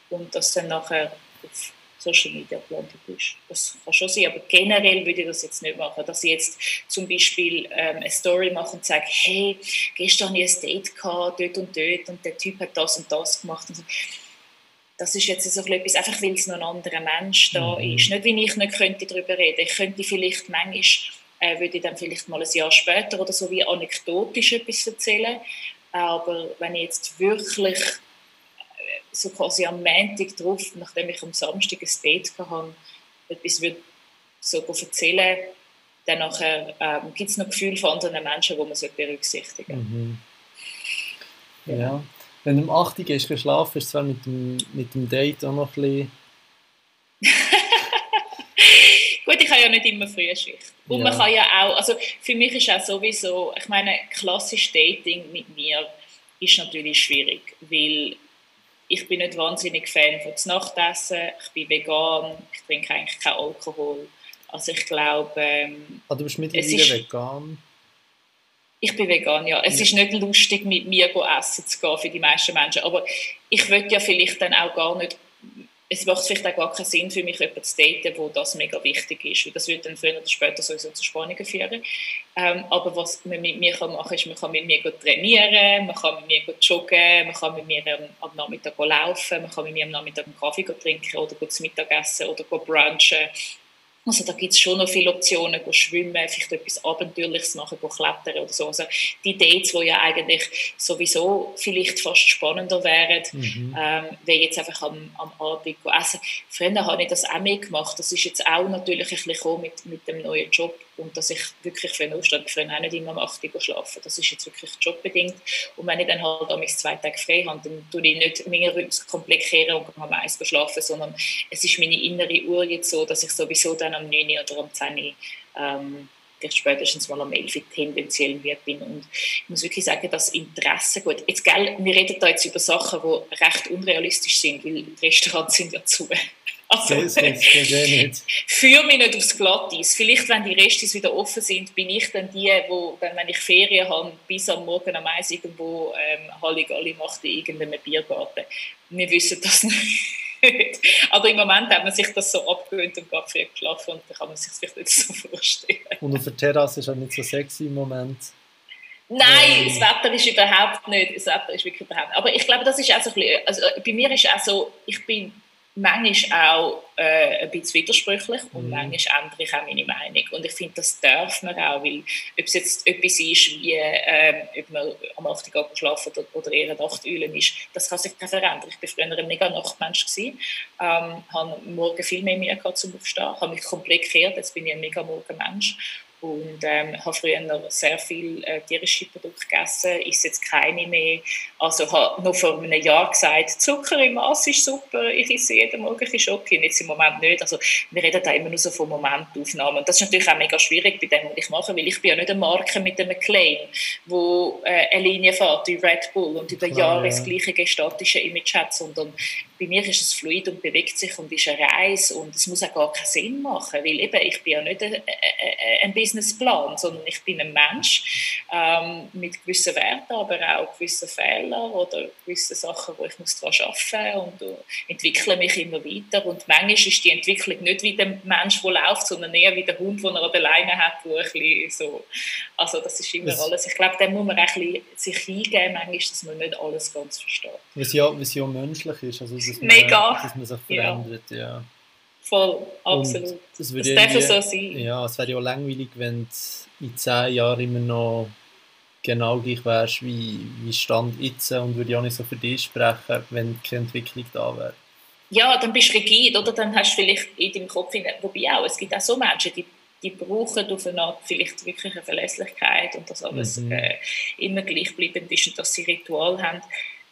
und das dann nachher auf Social Media gelandet ist. Das kann schon sein, aber generell würde ich das jetzt nicht machen, dass ich jetzt zum Beispiel ähm, eine Story mache und sage, hey, gestern hatte ich ein Date gehabt, dort und dort und der Typ hat das und das gemacht. Und so das ist jetzt so etwas, einfach weil es noch ein anderer Mensch da mhm. ist. Nicht, wie ich nicht könnte darüber reden. Ich könnte vielleicht manchmal, äh, würde ich dann vielleicht mal ein Jahr später oder so wie anekdotisch etwas erzählen. Aber wenn ich jetzt wirklich äh, so quasi am Montag drauf, nachdem ich am Samstag ein Date hatte, etwas würde so erzählen, dann ähm, gibt es noch Gefühle von anderen Menschen, die man berücksichtigen
sollte. Mhm. Ja. Wenn du um 8 Uhr gehst, schlafen, ist zwar mit dem, mit dem Date auch noch ein bisschen...
Gut, ich habe ja nicht immer frühe Schicht. Und ja. man kann ja auch, also für mich ist auch sowieso, ich meine, klassisch Dating mit mir ist natürlich schwierig, weil ich bin nicht wahnsinnig Fan von Nachtessen, ich bin vegan, ich trinke eigentlich keinen Alkohol. Also ich glaube... Ähm,
ah, du bist mittlerweile vegan?
Ich bin vegan, ja. Es ja. ist nicht lustig, mit mir essen zu gehen für die meisten Menschen. Aber ich würde ja vielleicht dann auch gar nicht es macht vielleicht auch gar keinen Sinn für mich, jemanden zu daten, wo das mega wichtig ist. Weil das würde dann früher oder später sowieso zu Spannungen führen. Ähm, aber was man mit mir kann machen kann, ist, man kann mit mir trainieren, man kann mit mir joggen, man kann mit mir am, am Nachmittag laufen, man kann mit mir am Nachmittag einen Kaffee trinken oder zu Mittag essen oder brunchen also da gibt es schon noch viele Optionen, go schwimmen, vielleicht etwas Abenteuerliches machen, go klettern oder so. Also die Dates, die ja eigentlich sowieso vielleicht fast spannender wären, mhm. ähm, wie jetzt einfach am, am Abend essen. Früher habe ich das auch mitgemacht. Das ist jetzt auch natürlich ein bisschen mit, mit dem neuen Job und dass ich wirklich für einen Aufstand früher auch nicht immer am 8 Uhr schlafen. Das ist jetzt wirklich jobbedingt. Und wenn ich dann halt am zwei Tage frei habe, dann tue ich nicht meinen Rhythmus komplett kehren und am eins schlafen, sondern es ist meine innere Uhr jetzt so, dass ich sowieso dann am 9 oder am 10 ähm, spätestens mal am 11 tendenziell wird bin. Und ich muss wirklich sagen, das Interesse, gut, jetzt, gell, wir reden da jetzt über Sachen, die recht unrealistisch sind, weil die Restaurants sind ja zu. Also. Führ mich nicht aufs Glatteis. Vielleicht, wenn die Restis wieder offen sind, bin ich dann die, wo, dann, wenn ich Ferien habe, bis am Morgen am Eis irgendwo ähm, Halligalli macht in irgendeinem Biergarten. Wir wissen das nicht. Aber im Moment hat man sich das so abgewöhnt und gerade früh geschlafen und dann kann man sich das vielleicht nicht so vorstellen.
Und auf der Terrasse ist auch nicht so sexy im Moment.
Nein, ähm. das Wetter ist überhaupt nicht. Das Wetter ist wirklich überhaupt nicht. Aber ich glaube, das ist auch so ein bisschen, also bei mir ist auch so, ich bin manchmal auch äh, ein bisschen widersprüchlich und mhm. manchmal ändere ich auch meine Meinung. Und ich finde, das darf man auch, weil ob es jetzt etwas ist, wie äh, ob man am 8 Uhr schlafen oder, oder eher ein Nachteulen ist, das kann sich nicht verändern. Ich war früher ein mega Nachtmensch, gewesen, ähm, habe morgen viel mehr Mühe gehabt zum Aufstehen, habe mich komplett gekehrt, jetzt bin ich ein mega Morgenmensch und ähm, habe früher noch sehr viel äh, tierische Produkte gegessen, ist jetzt keine mehr. Also habe noch vor einem Jahr gesagt, Zucker im Maß ist super, ich esse jeden Morgen ein Schoki, jetzt im Moment nicht. Also wir reden da immer nur so von Momentaufnahmen. Und das ist natürlich auch mega schwierig bei dem, was ich mache, weil ich bin ja nicht eine Marke mit einem Claim, wo äh, eine Linie fährt wie Red Bull und über Jahre das gleiche gestatische Image hat, sondern bei mir ist es fluid und bewegt sich und ist eine Reise und es muss auch gar keinen Sinn machen, weil eben ich bin ja nicht ein, ein Businessplan, sondern ich bin ein Mensch ähm, mit gewissen Werten, aber auch gewissen Fehlern oder gewissen Sachen, wo ich muss daran arbeiten und uh, entwickle mich immer weiter und manchmal ist die Entwicklung nicht wie der Mensch, der läuft, sondern eher wie der Hund, den er an der Leine hat, wo ein bisschen so, also das ist immer das alles, ich glaube, da muss man ein bisschen sich eingeben, manchmal, dass man nicht alles ganz versteht.
Was ja, was ja menschlich ist, also
dass man, Mega.
dass man sich verändert, ja. ja.
Voll, absolut. Und das, das darf so sein.
Ja, es wäre ja langweilig, wenn du in zehn Jahren immer noch genau gleich wärst wie, wie Stand jetzt und würde ja nicht so für dich sprechen, wenn keine Entwicklung da wäre.
Ja, dann bist du rigid, oder? Dann hast du vielleicht in deinem Kopf, wobei auch, es gibt auch so Menschen, die die brauchen auf eine Art vielleicht wirklich eine Verlässlichkeit und dass alles mhm. äh, immer gleichbleibend ist und dass sie Ritual haben.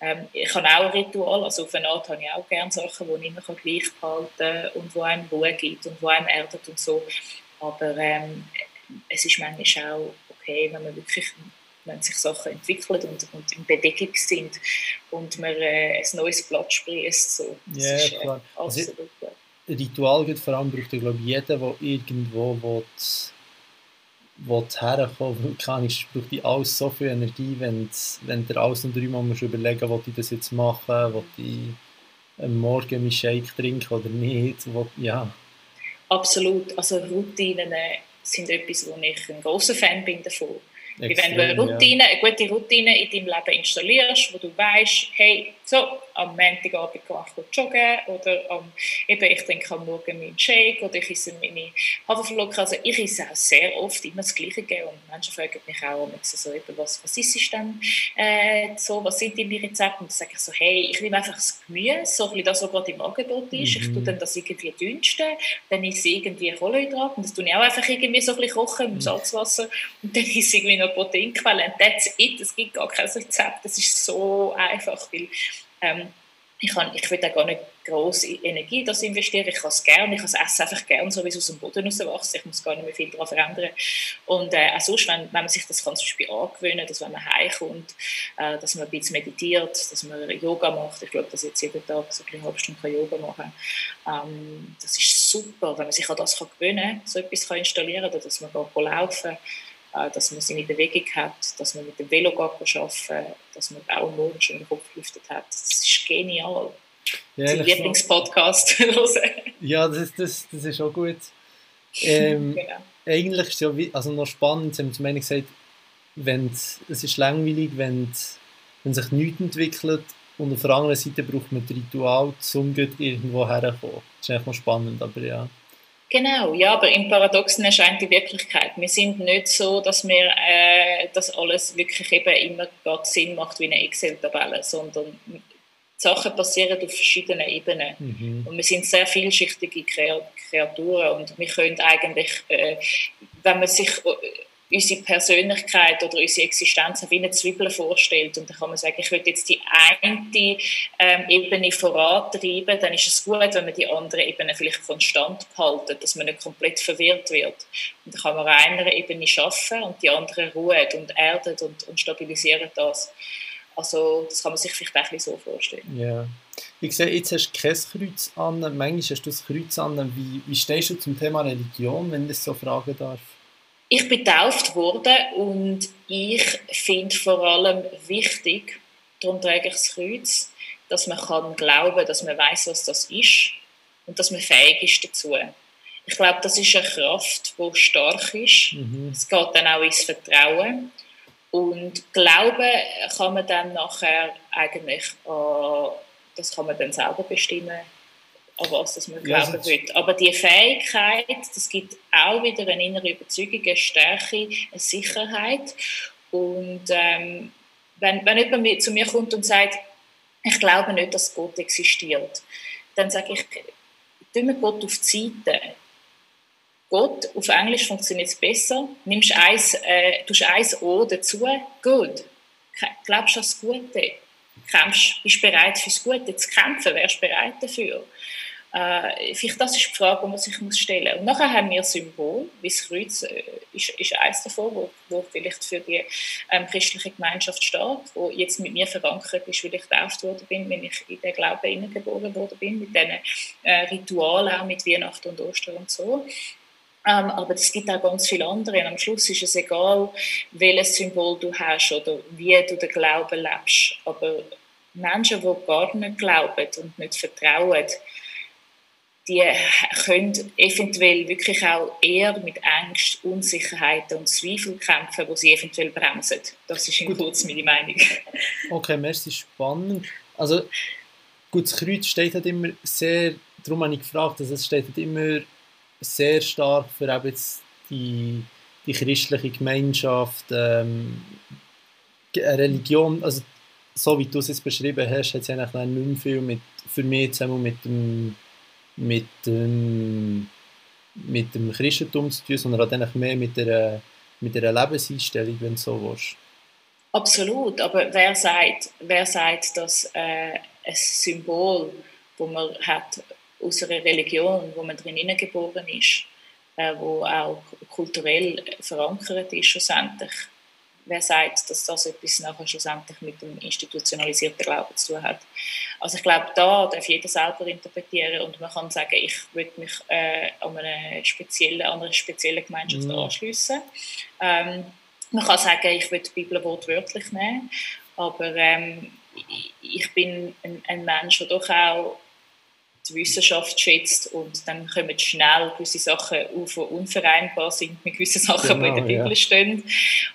Ähm, ich habe auch ein Ritual, also auf eine Art habe ich auch gerne Sachen, die ich immer gleich behalten kann und wo einem Ruhe gibt und wo einem erdet und so. Aber ähm, es ist manchmal auch okay, wenn man wirklich wenn sich Sachen entwickeln und, und in Bewegung sind und man äh, ein neues Blatt sprießt. So.
Das ja, ist, äh, klar. Also, Ritual gibt vor allem braucht glaube ich jeder, der irgendwo will, herkommen kann ich braucht die alles so viel Energie, wenn, wenn der alles noch dreimal musst überlegen will ich das jetzt machen, will ich am Morgen meinen Shake trinken oder nicht, will, ja.
Absolut, also Routinen äh, sind etwas, wo ich ein großer Fan bin davon. Extrem, wenn du eine, Routine, ja. eine gute Routine in deinem Leben installierst, wo du weißt, hey, so, am Montagabend gehe ich joggen oder am, eben, ich trinke am Morgen meinen Shake oder ich esse meine Haferflocken. Also ich esse auch sehr oft immer das Gleiche und Menschen fragen mich auch so, eben, was, was ist es denn äh, so, was sind deine Rezepte? Und dann sage ich so, hey, ich nehme einfach das Gemüse, so ein das, was gerade im Angebot ist. Mhm. Ich tue dann das irgendwie dünsten, dann esse ich irgendwie Kohlenhydrate und das tue ich auch einfach irgendwie so ein bisschen kochen im mhm. Salzwasser und dann esse ich irgendwie noch Proteinquelle und that's it. Es gibt gar kein Rezept, das ist so einfach, weil ähm, ich, kann, ich will da gar nicht große Energie das investieren. Ich kann es gerne, ich kann Essen einfach gerne, so wie es aus dem Boden rauswächst. Ich muss gar nicht mehr viel daran verändern. Und äh, auch sonst, wenn, wenn man sich das kann Beispiel angewöhnen, dass wenn man heimkommt, äh, dass man ein bisschen meditiert, dass man Yoga macht. Ich glaube, dass jetzt jeden Tag so eine halbe Stunde Yoga machen ähm, Das ist super, wenn man sich an das kann gewöhnen kann, so etwas kann installieren oder dass man laufen kann dass man seine Bewegung hat, dass man mit dem Velo arbeiten dass man auch morgen schon den Kopf gelüftet hat. Das ist genial. Ja, Sein Lieblingspodcast hören.
ja, das ist, das, das ist auch gut. Ähm, genau. Eigentlich ist es ja also noch spannend, Sie haben zum einen gesagt, wenn es ist langweilig, wenn, wenn sich nichts entwickelt und auf der anderen Seite braucht man ein Ritual, um irgendwo herzukommen. Das ist eigentlich noch spannend, aber ja.
Genau, ja, aber im Paradoxen erscheint die Wirklichkeit. Wir sind nicht so, dass wir äh, das alles wirklich eben immer gerade Sinn macht wie eine Excel-Tabelle, sondern Sachen passieren auf verschiedenen Ebenen. Mhm. Und wir sind sehr vielschichtige Kreaturen und wir können eigentlich, äh, wenn man sich unsere Persönlichkeit oder unsere Existenz wie eine Zwiebel vorstellt. Und dann kann man sagen, ich will jetzt die eine ähm, Ebene vorantreiben, dann ist es gut, wenn man die andere Ebene vielleicht konstant behalten, dass man nicht komplett verwirrt wird. Und dann kann man an einer Ebene schaffen und die andere ruhen und erden und, und stabilisieren das. Also das kann man sich vielleicht auch so vorstellen.
Ja. Ich sehe, jetzt hast du kein Kreuz an, manchmal hast du das Kreuz an. Wie, wie stehst du zum Thema Religion, wenn ich das so fragen darf?
Ich bin getauft worden und ich finde vor allem wichtig, darum trage ich das Kreuz, dass man kann glauben, dass man weiß, was das ist und dass man fähig ist dazu. Ich glaube, das ist eine Kraft, die stark ist. Mhm. Es geht dann auch ins Vertrauen. Und Glauben kann man dann nachher eigentlich, äh, das kann man dann selber bestimmen, an was das man glauben ja, will. Aber die Fähigkeit, das gibt auch wieder eine innere Überzeugung, eine Stärke, eine Sicherheit. Und ähm, wenn, wenn jemand zu mir kommt und sagt, ich glaube nicht, dass Gott existiert, dann sage ich, tun wir Gott auf die Seite. Gott, auf Englisch funktioniert es besser. Nimmst eins, äh, tust eins O dazu, gut. Glaubst du an das Gute? Kämpfst, bist bereit fürs Gute zu kämpfen? Wärst bereit dafür? Äh, vielleicht das ist die Frage, die man sich muss stellen muss. Und nachher haben wir Symbol, wie das Kreuz äh, ist, ist eines davon, wo, wo vielleicht für die ähm, christliche Gemeinschaft steht, wo jetzt mit mir verankert ist, weil ich getauft worden bin, wenn ich in den Glauben hineingeboren worden bin, mit diesen äh, Ritualen, auch mit Weihnachten und Ostern und so. Ähm, aber es gibt auch ganz viele andere. Und am Schluss ist es egal, welches Symbol du hast oder wie du den Glauben lebst. Aber Menschen, die gar nicht glauben und nicht vertrauen, die können eventuell wirklich auch eher mit Angst, Unsicherheit und Zweifel kämpfen, wo sie eventuell bremsen. Das ist in kurz meine Meinung.
Okay, merci, spannend. Also, gut, das Kreuz steht halt immer sehr, darum habe ich gefragt, also es steht halt immer sehr stark für eben jetzt die, die christliche Gemeinschaft, ähm, Religion, also so wie du es jetzt beschrieben hast, hat es eigentlich nicht mehr viel mit, für mich zusammen mit dem mit dem mit dem Christentum zu tun, sondern hat eigentlich mehr mit der, mit der Lebenseinstellung, wenn du so willst.
Absolut, aber wer sagt, wer sagt dass äh, ein Symbol, wo man hat aus einer Religion, wo man drin geboren ist, äh, wo auch kulturell verankert ist schlussendlich, wer sagt, dass das etwas nachher schlussendlich mit dem institutionalisierten Glauben zu tun hat. Also ich glaube, da darf jeder selber interpretieren und man kann sagen, ich würde mich äh, an, eine spezielle, an eine spezielle Gemeinschaft mhm. anschliessen. Ähm, man kann sagen, ich würde die Bibel wortwörtlich nehmen, aber ähm, ich bin ein, ein Mensch, der doch auch die Wissenschaft schätzt und dann kommen schnell gewisse Sachen auf, die unvereinbar sind mit gewissen Sachen, genau, die in der Bibel ja. stehen.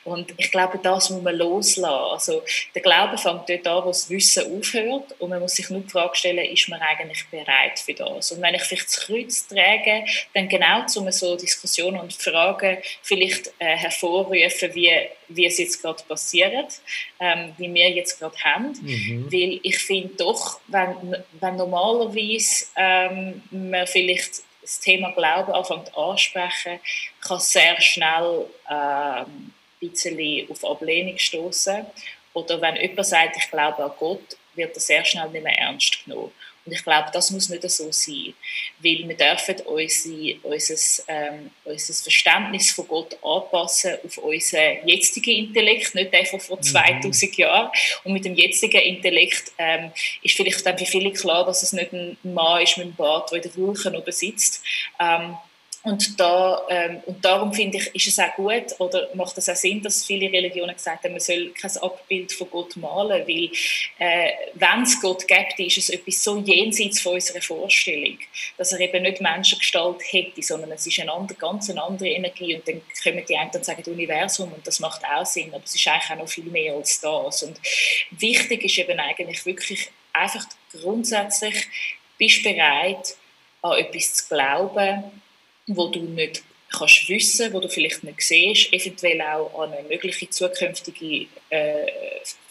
Und ich glaube, das muss man loslassen. Also der Glaube fängt dort an, wo das Wissen aufhört und man muss sich nur die Frage stellen, ist man eigentlich bereit für das? Und wenn ich vielleicht das Kreuz trage, dann genau zu so Diskussionen und Fragen vielleicht äh, hervorrufen, wie, wie es jetzt gerade passiert, ähm, wie wir jetzt gerade haben. Mhm. Weil ich finde doch, wenn, wenn normalerweise ähm, man vielleicht das Thema Glauben anfängt ansprechen, kann sehr schnell ähm, ein bisschen auf Ablehnung stoßen. Oder wenn jemand sagt, ich glaube an Gott, wird er sehr schnell nicht mehr ernst genommen. Und ich glaube, das muss nicht so sein, weil wir dürfen unsere, unser, ähm, unser Verständnis von Gott anpassen auf unseren jetzigen Intellekt, nicht einfach vor 2000 mhm. Jahren. Und mit dem jetzigen Intellekt ähm, ist vielleicht dann für viele klar, dass es nicht ein Mann ist mit einem Bart, der in der Wolke oben sitzt. Ähm, und, da, ähm, und darum finde ich, ist es auch gut oder macht es auch Sinn, dass viele Religionen gesagt haben, man soll kein Abbild von Gott malen, weil äh, wenn es Gott gibt, ist es etwas so jenseits von unserer Vorstellung, dass er eben nicht Menschengestalt hätte, sondern es ist eine andere, ganz eine andere Energie und dann kommen die einen und sagen, Universum und das macht auch Sinn, aber es ist eigentlich auch noch viel mehr als das. Und wichtig ist eben eigentlich wirklich einfach grundsätzlich, bist bereit, an etwas zu glauben, wo du nicht kannst wissen, wo du vielleicht nicht siehst, eventuell auch an eine mögliche zukünftige äh,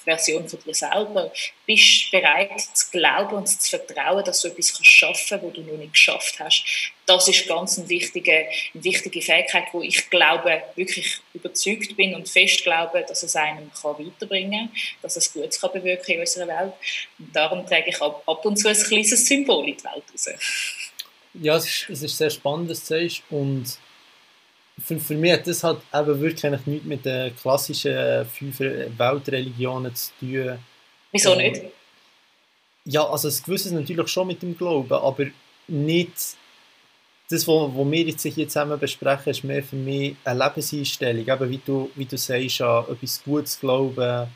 Version von dir selber, bist bereit zu glauben und zu vertrauen, dass du etwas kannst schaffen, wo du noch nicht geschafft hast. Das ist ganz eine wichtige, eine wichtige Fähigkeit, wo ich glaube, wirklich überzeugt bin und fest glaube, dass es einem kann weiterbringen kann, dass es Gutes kann bewirken in unserer Welt. Und darum trage ich ab, ab und zu ein kleines Symbol in die Welt raus.
Ja, es ist, es ist sehr spannend, was du sagst. Und für, für mich hat das halt eben wirklich eigentlich nichts mit den klassischen fünf Weltreligionen zu tun.
Wieso ähm, nicht?
Ja, also das Gewisse natürlich schon mit dem Glauben, aber nicht das, was wir jetzt hier zusammen besprechen, ist mehr für mich eine Lebenseinstellung. Eben, wie du, wie du sagst, an etwas Gutes glauben.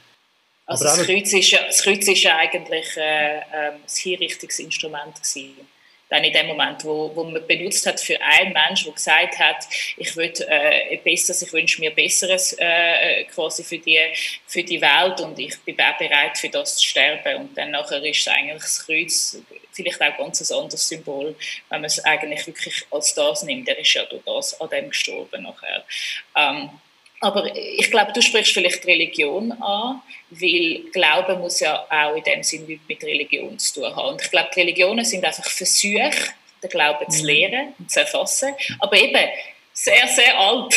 Also das Kreuz, ist, das Kreuz ist eigentlich äh, äh, das Hinrichtungsinstrument gewesen dann in dem Moment, wo, wo man benutzt hat für einen Menschen, der gesagt hat, ich will äh, besseres, ich wünsche mir besseres äh, quasi für die, für die Welt und ich bin bereit für das zu sterben und dann nachher ist eigentlich das Kreuz vielleicht auch ganz ein anderes Symbol, wenn man es eigentlich wirklich als das nimmt. Er ist ja durch das an dem gestorben nachher. Ähm, aber ich glaube, du sprichst vielleicht Religion an, weil Glauben muss ja auch in dem Sinne mit Religion zu tun haben. Und ich glaube, Religionen sind einfach Versuche, den Glauben zu mhm. lehren und zu erfassen. Aber eben, sehr, sehr alt.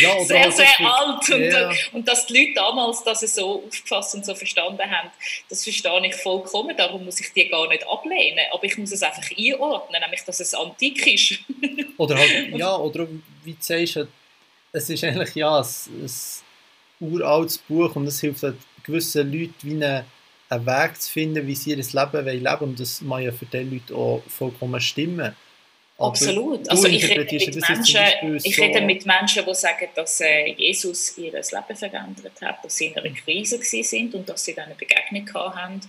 Ja, sehr, sehr alt. Und, ja. und dass die Leute damals das so aufgefasst und so verstanden haben, das verstehe ich vollkommen. Darum muss ich die gar nicht ablehnen. Aber ich muss es einfach einordnen, nämlich, dass es antik ist.
oder halt, ja, oder wie du sagst, es ist eigentlich ja, ein, ein uraltes Buch und es hilft halt gewissen Leuten wie eine, einen Weg zu finden, wie sie ihr Leben leben wollen und das mag ja für diese Leute auch vollkommen stimmen.
Absolut. Also ich rede, mit Menschen, ich rede mit Menschen, die sagen, dass äh, Jesus ihr Leben verändert hat, dass sie in einer Krise sind und dass sie dann eine Begegnung haben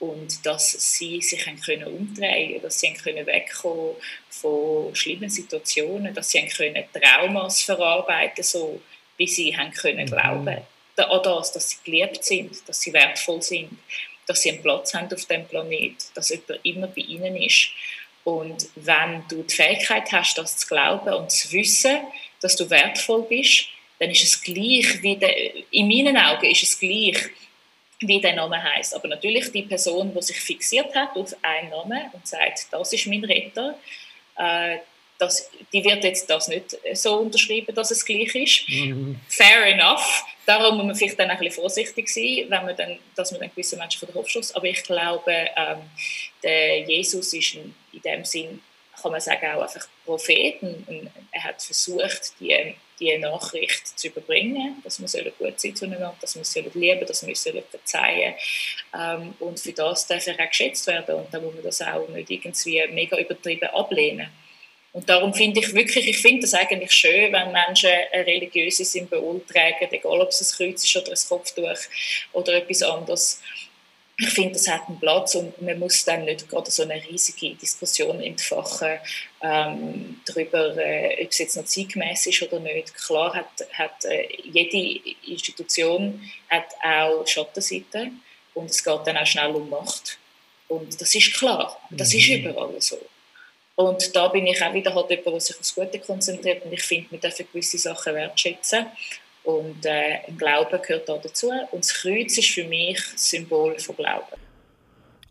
und dass sie sich können umdrehen dass sie können wegkommen von schlimmen Situationen, dass sie können Traumas verarbeiten so wie sie haben können mhm. glauben. An das, dass sie geliebt sind, dass sie wertvoll sind, dass sie einen Platz haben auf dem Planet, dass jemand immer bei ihnen ist. Und wenn du die Fähigkeit hast, das zu glauben und zu wissen, dass du wertvoll bist, dann ist es gleich wie der, in meinen Augen ist es gleich, wie der Name heißt. Aber natürlich die Person, die sich fixiert hat auf einen Namen und sagt, das ist mein Retter, äh, das, die wird jetzt das nicht so unterschreiben, dass es gleich ist. Mhm. Fair enough. Darum muss man vielleicht dann ein bisschen vorsichtig sein, wenn man dann, dass man dann gewisse Menschen von der Hofschuss. Aber ich glaube, ähm, der Jesus ist in, in dem Sinn, kann man sagen, auch einfach Prophet. Und er hat versucht, die, die Nachricht zu überbringen, dass wir gut sein zueinander, dass wir lieben dass wir verzeihen ähm, Und für das darf er auch geschätzt werden. Und da muss man das auch nicht irgendwie mega übertrieben ablehnen. Und darum finde ich wirklich, ich finde das eigentlich schön, wenn Menschen ein religiöses Symbol tragen, egal ob es ein Kreuz ist oder ein Kopftuch oder etwas anderes. Ich finde, das hat einen Platz und man muss dann nicht gerade so eine riesige Diskussion entfachen ähm, darüber, äh, ob es jetzt noch zeitgemäß ist oder nicht. Klar hat, hat äh, jede Institution hat auch Schattenseiten und es geht dann auch schnell um Macht. Und das ist klar, das mhm. ist überall so. Und da bin ich auch wieder halt jemand, der sich aufs Gute konzentriert und ich finde, wir dürfen gewisse Sachen wertschätzen. Und äh, Glauben gehört da dazu. Und das Kreuz ist für mich das Symbol von Glauben.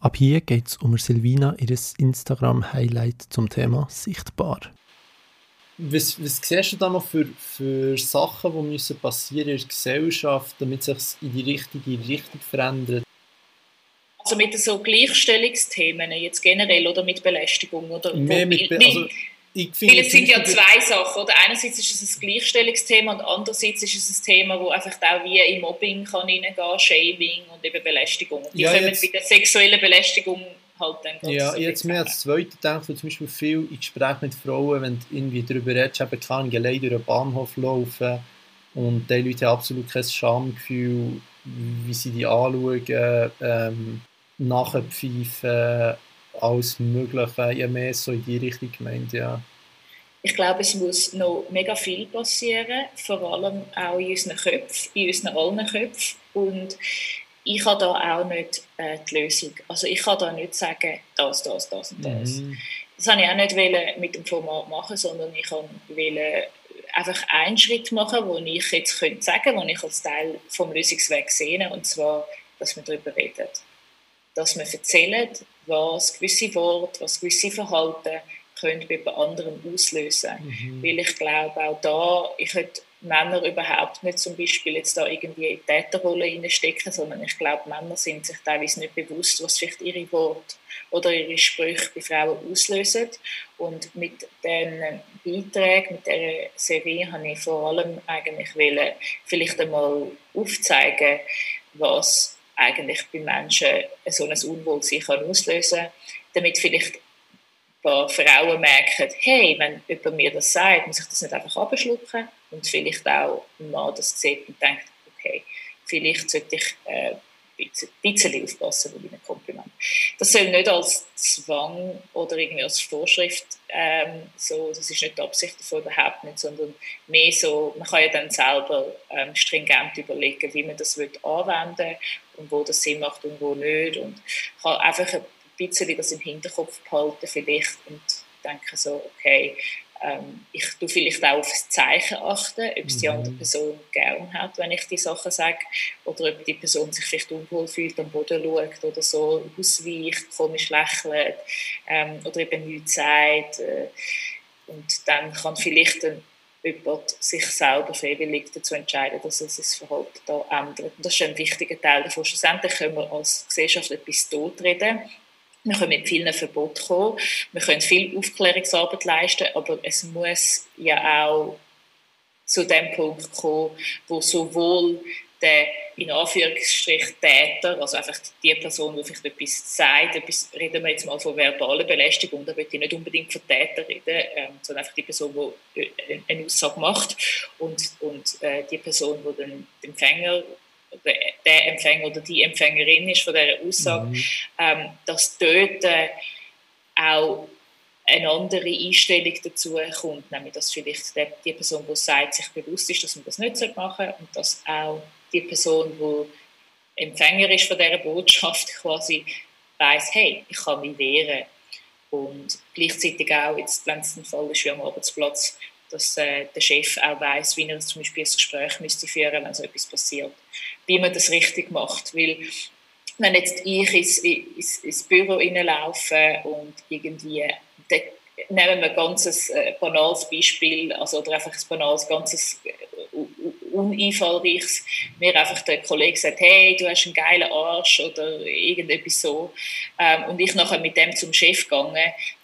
Ab hier geht es um Silvina, ihr Instagram-Highlight zum Thema Sichtbar. Was, was siehst du da noch für, für Sachen, die müssen passieren in der Gesellschaft, damit sich in die richtige Richtung verändert?
Also mit so Gleichstellungsthemen jetzt generell oder mit Belästigung oder
Mehr mit Be also
ich finde, es sind ja zwei Sachen, oder? Einerseits ist es ein Gleichstellungsthema und andererseits ist es ein Thema, wo einfach auch wie in Mobbing kann reingehen, Shaming und eben Belästigung. Die ja, kommen jetzt, bei der sexuellen Belästigung halt dann
Ja, jetzt mehr als Zweite denke ich zum Beispiel viel in Gesprächen mit Frauen, wenn du irgendwie darüber redest, eben kann allein durch den Bahnhof laufen und die Leute haben absolut kein Schamgefühl, wie sie die anschauen, ähm, nachpfeifen, alles Mögliche, ja mehr so in die Richtung gemeint, ja.
Ich glaube, es muss noch mega viel passieren, vor allem auch in unseren Köpfen, in unseren allen Köpfen. Und ich habe da auch nicht äh, die Lösung. Also ich kann da nicht sagen, das, das, das und das. Mhm. Das wollte ich auch nicht mit dem Format machen, sondern ich wollte einfach einen Schritt machen, den ich jetzt sagen könnte, den ich als Teil vom Lösungsweg sehe, und zwar, dass wir darüber reden dass man erzählt, was gewisse Worte, was gewisse Verhalten können bei anderen auslösen. Mhm. Weil ich glaube, auch da, ich hätte Männer überhaupt nicht zum Beispiel jetzt da irgendwie in die Täterrolle reinstecken, sondern ich glaube, Männer sind sich teilweise nicht bewusst, was vielleicht ihre Worte oder ihre Sprüche bei Frauen auslösen. Und mit den Beiträgen, mit dieser Serie, habe ich vor allem eigentlich wollen, vielleicht einmal aufzeigen, was eigentlich bei Menschen so ein Unwohlsein kann auslösen kann, damit vielleicht ein paar Frauen merken, hey, wenn jemand mir das sagt, muss ich das nicht einfach abschlucken und vielleicht auch ein Mann das sieht und denkt, okay, vielleicht sollte ich äh, ein bisschen aufpassen bei einem Kompliment. Das soll nicht als Zwang oder irgendwie als Vorschrift ähm, so, das ist nicht die Absicht davon, überhaupt nicht, sondern mehr so, man kann ja dann selber ähm, stringent überlegen, wie man das will anwenden und wo das Sinn macht und wo nicht und kann einfach ein bisschen das im Hinterkopf behalten vielleicht und denken so, okay, ähm, ich tue vielleicht auch auf das Zeichen achten, ob es die mhm. andere Person gern hat, wenn ich die Sachen sage, oder ob die Person sich vielleicht unwohl fühlt, am Boden schaut oder so, ausweicht, komisch lächelt ähm, oder eben nichts sagt. Äh, und dann kann vielleicht ein, jemand sich selber freiwillig dazu entscheiden, dass er sein Verhalten da ändert. Und das ist ein wichtiger Teil davon. Schlussendlich können wir als Gesellschaft etwas totreden wir können mit vielen Verboten kommen, wir können viel Aufklärungsarbeit leisten, aber es muss ja auch zu dem Punkt kommen, wo sowohl der in Anführungsstrich Täter, also einfach die Person, die vielleicht etwas sagt, etwas, reden wir jetzt mal von verbaler Belästigung, da würde ich nicht unbedingt von Täter reden, ähm, sondern einfach die Person, die äh, eine Aussage macht und, und äh, die Person, die den Empfänger der Empfänger oder die Empfängerin ist von dieser Aussage, mhm. ähm, dass dort äh, auch eine andere Einstellung dazu kommt, nämlich dass vielleicht die, Person, die sagt, sich bewusst ist, dass man das nicht machen sollte und dass auch die Person, die Empfänger ist von dieser Botschaft, quasi weiß, hey, ich kann mich wehren. Und gleichzeitig auch, jetzt, wenn es ein Fall ist wie am Arbeitsplatz, dass äh, der Chef auch weiß, wie er zum Beispiel ein Gespräch müsste führen, wenn so etwas passiert wie man das richtig macht. Weil wenn jetzt ich ins, ins, ins Büro reinlaufe und irgendwie nehmen wir ein ganzes äh, banales Beispiel, also oder einfach ein banales, ganzes äh, uneinfallreiches, mir einfach der Kollege sagt, hey, du hast einen geilen Arsch oder irgendetwas so ähm, und ich nachher mit dem zum Chef gegangen,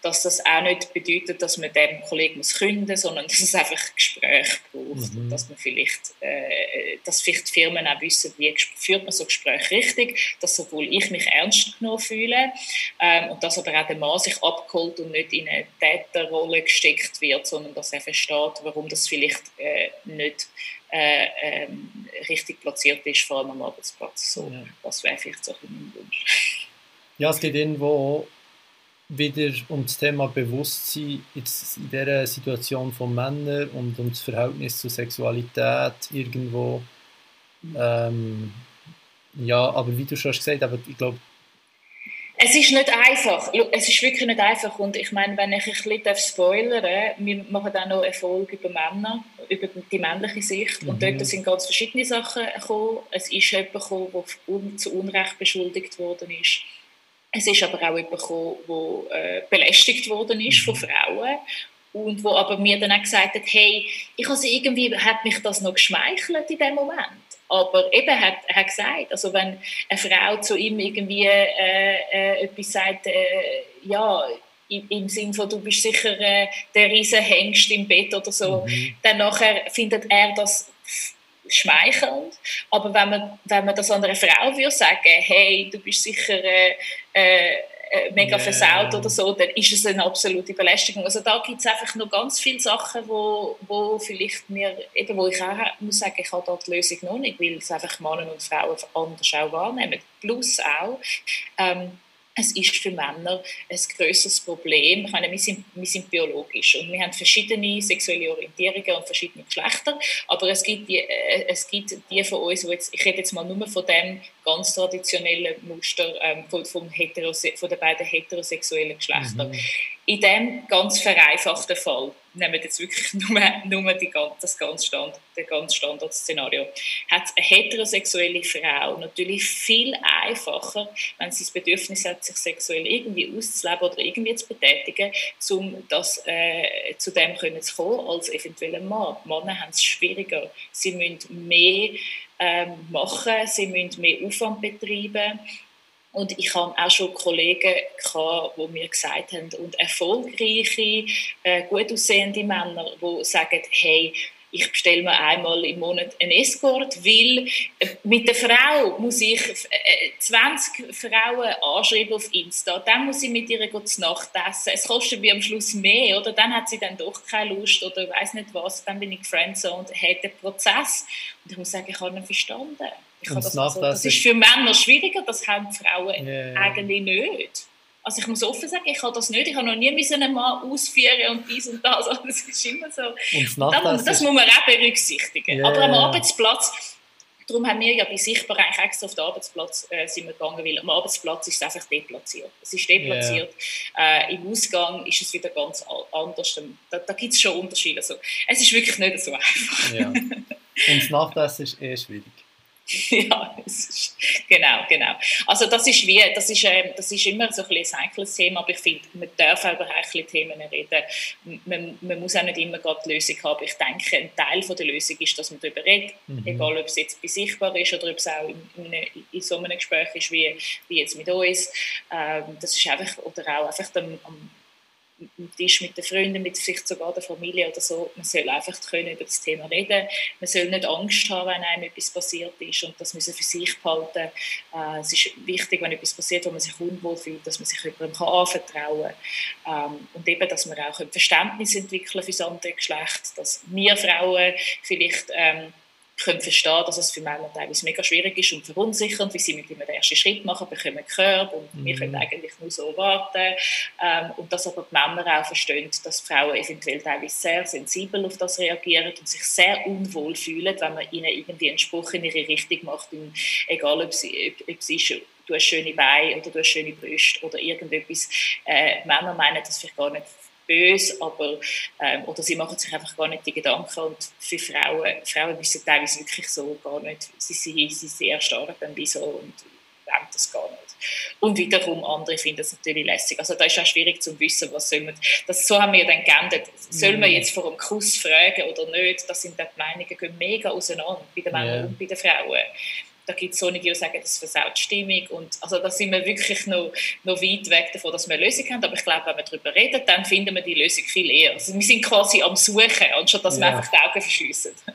dass das auch nicht bedeutet, dass man dem Kollegen muss künden, sondern dass es einfach ein Gespräch braucht mhm. dass man vielleicht, äh, dass vielleicht die Firmen auch wissen, wie führt man so Gespräch richtig, dass sowohl ich mich ernst genommen fühle ähm, und dass aber auch der Mann sich abgeholt und nicht in eine Täterrolle gesteckt wird, sondern dass er versteht, warum das vielleicht äh, nicht äh, ähm, richtig platziert ist, vor allem am Arbeitsplatz. So, ja. Das wäre vielleicht so ein Wunsch.
Ja, es geht irgendwo wieder um das Thema Bewusstsein jetzt in dieser Situation von Männern und um das Verhältnis zur Sexualität irgendwo. Ähm, ja, aber wie du schon gesagt hast, ich glaube,
es ist nicht einfach. Es ist wirklich nicht einfach. Und ich meine, wenn ich ein bisschen spoilern wir machen auch noch Erfolg über Männer, über die männliche Sicht. Mhm. Und dort sind ganz verschiedene Sachen gekommen. Es ist jemand gekommen, der zu Unrecht beschuldigt worden ist. Es ist aber auch jemand gekommen, der äh, belästigt worden ist von mhm. Frauen und wo aber mir dann auch gesagt hat, hey, ich habe irgendwie, hat mich das noch geschmeichelt in dem Moment. Aber eben hat er gesagt, also wenn eine Frau zu ihm irgendwie äh, äh, etwas sagt, äh, ja, im, im Sinn von, du bist sicher äh, der riesen Hengst im Bett oder so, mhm. dann nachher findet er das schmeichelnd. Aber wenn man, wenn man das an einer Frau würde sagen, hey, du bist sicher äh, äh, mega yeah. versaut oder so, dann ist es eine absolute Belästigung. Also da gibt es einfach noch ganz viele Sachen, wo, wo vielleicht mir, eben wo ich auch muss sagen, ich habe da die Lösung noch nicht, weil es einfach Männer und Frauen anders auch wahrnehmen. Plus auch, ähm, es ist für Männer ein größeres Problem. Ich meine, wir sind, wir sind biologisch und wir haben verschiedene sexuelle Orientierungen und verschiedene Geschlechter, aber es gibt die, äh, es gibt die von uns, wo jetzt, ich rede jetzt mal nur von dem ganz traditionellen Muster ähm, von, vom Heterose von den beiden heterosexuellen Geschlechtern. Mhm. In dem ganz vereinfachten Fall nehmen jetzt wirklich nur, nur die, das ganz Stand, das ganz Standardszenario, hat eine heterosexuelle Frau natürlich viel einfacher, wenn sie das Bedürfnis hat, sich sexuell irgendwie auszuleben oder irgendwie zu betätigen, um das, äh, zu dem können zu kommen, als eventuell ein Mann. Männer haben es schwieriger. Sie müssen mehr ähm, machen, sie müssen mehr Aufwand betreiben und ich habe auch schon Kollegen gehabt, die mir gesagt haben, und erfolgreiche, äh, gut aussehende Männer, die sagen, hey, ich bestelle mir einmal im Monat einen Escort, weil äh, mit der Frau muss ich 20 äh, Frauen anschreiben auf Insta, dann muss ich mit ihr zu Nacht essen. Es kostet mir am Schluss mehr, oder dann hat sie dann doch keine Lust oder weiß nicht was, dann bin ich friendzoned, hat den Prozess. Und ich muss sagen, ich habe ihn verstanden. Das, so, das, ist für Männer schwieriger, das haben Frauen yeah. eigentlich nicht. Also ich muss offen sagen, ich habe das nicht. Ich habe noch nie einen Mann ausführen und dies und das. Also das ist immer so. das, das muss man auch berücksichtigen. Yeah. Aber am Arbeitsplatz, darum haben wir ja bei Sichtbar eigentlich extra auf den Arbeitsplatz äh, sind wir gegangen, weil am Arbeitsplatz ist es einfach deplatziert. Es ist deplatziert. Yeah. Äh, Im Ausgang ist es wieder ganz anders. Da, da gibt es schon Unterschiede. Also, es ist wirklich nicht so einfach.
Ja. Und das Nachtessen ist eh schwierig.
ja, ist, genau, genau. Also das ist wie, das ist, äh, das ist immer so ein, heikles Thema, aber ich finde, man darf auch über heikle Themen reden. Man, man muss auch nicht immer gerade die Lösung haben. Ich denke, ein Teil von der Lösung ist, dass man darüber redet, mhm. egal ob es jetzt bei sichtbar ist oder ob es auch in, in, in so einem Gespräch ist, wie, wie jetzt mit uns. Ähm, das ist einfach, oder auch einfach am, am am Tisch mit den Freunden, mit vielleicht sogar der Familie oder so. Man soll einfach können über das Thema reden. Man soll nicht Angst haben, wenn einem etwas passiert ist und das müssen für sich behalten. Äh, es ist wichtig, wenn etwas passiert, wo man sich unwohl fühlt, dass man sich jemandem anvertrauen kann. Ähm, und eben, dass man auch ein Verständnis entwickeln für das andere Geschlecht, dass wir Frauen vielleicht ähm, können verstehen, dass es für Männer teilweise mega schwierig ist und verunsichernd, wie sie mit den ersten Schritt machen, bekommen Körbe und mhm. wir können eigentlich nur so warten. Ähm, und dass aber die Männer auch verstehen, dass Frauen eventuell teilweise sehr sensibel auf das reagieren und sich sehr unwohl fühlen, wenn man ihnen irgendwie einen Spruch in ihre Richtung macht, und egal ob, sie, ob, ob es ist, du hast schöne Beine oder du hast schöne Brüste oder irgendetwas. Äh, Männer meinen das vielleicht gar nicht böse, aber, ähm, oder sie machen sich einfach gar nicht die Gedanken und für Frauen, Frauen wissen teilweise wirklich so gar nicht, sie, sie, sie sehr stark dann wieso und haben das gar nicht. Und wiederum andere finden es natürlich lässig. Also da ist auch schwierig zu wissen, was soll man, das, so haben wir dann geändert. Soll man mhm. jetzt vor einem Kuss fragen oder nicht? Das sind dann die Meinungen gehen mega auseinander, bei den Männern yeah. und bei den Frauen da gibt es solche, die sagen, das versaut die Stimmung. Und, also da sind wir wirklich noch, noch weit weg davon, dass wir eine Lösung haben. Aber ich glaube, wenn wir darüber reden, dann finden wir die Lösung viel eher. Also wir sind quasi am Suchen, anstatt dass ja. wir einfach die Augen verschiessen.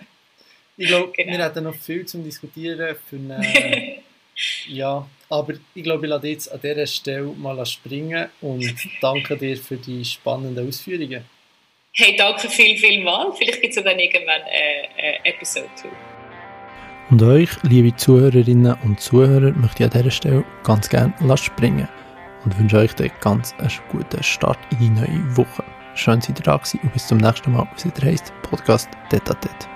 Ich glaube, genau. wir hätten noch viel zum Diskutieren. Für eine, ja, aber ich glaube, ich lasse jetzt an dieser Stelle mal springen und danke dir für die spannenden Ausführungen.
Hey, danke viel, viel mal. Vielleicht gibt es dann irgendwann eine, eine Episode 2.
Und euch, liebe Zuhörerinnen und Zuhörer, möchte ich an dieser Stelle ganz gerne springen und wünsche euch einen ganz guten Start in die neue Woche. Schön, dass ihr da und bis zum nächsten Mal, was es heisst Podcast Detatet.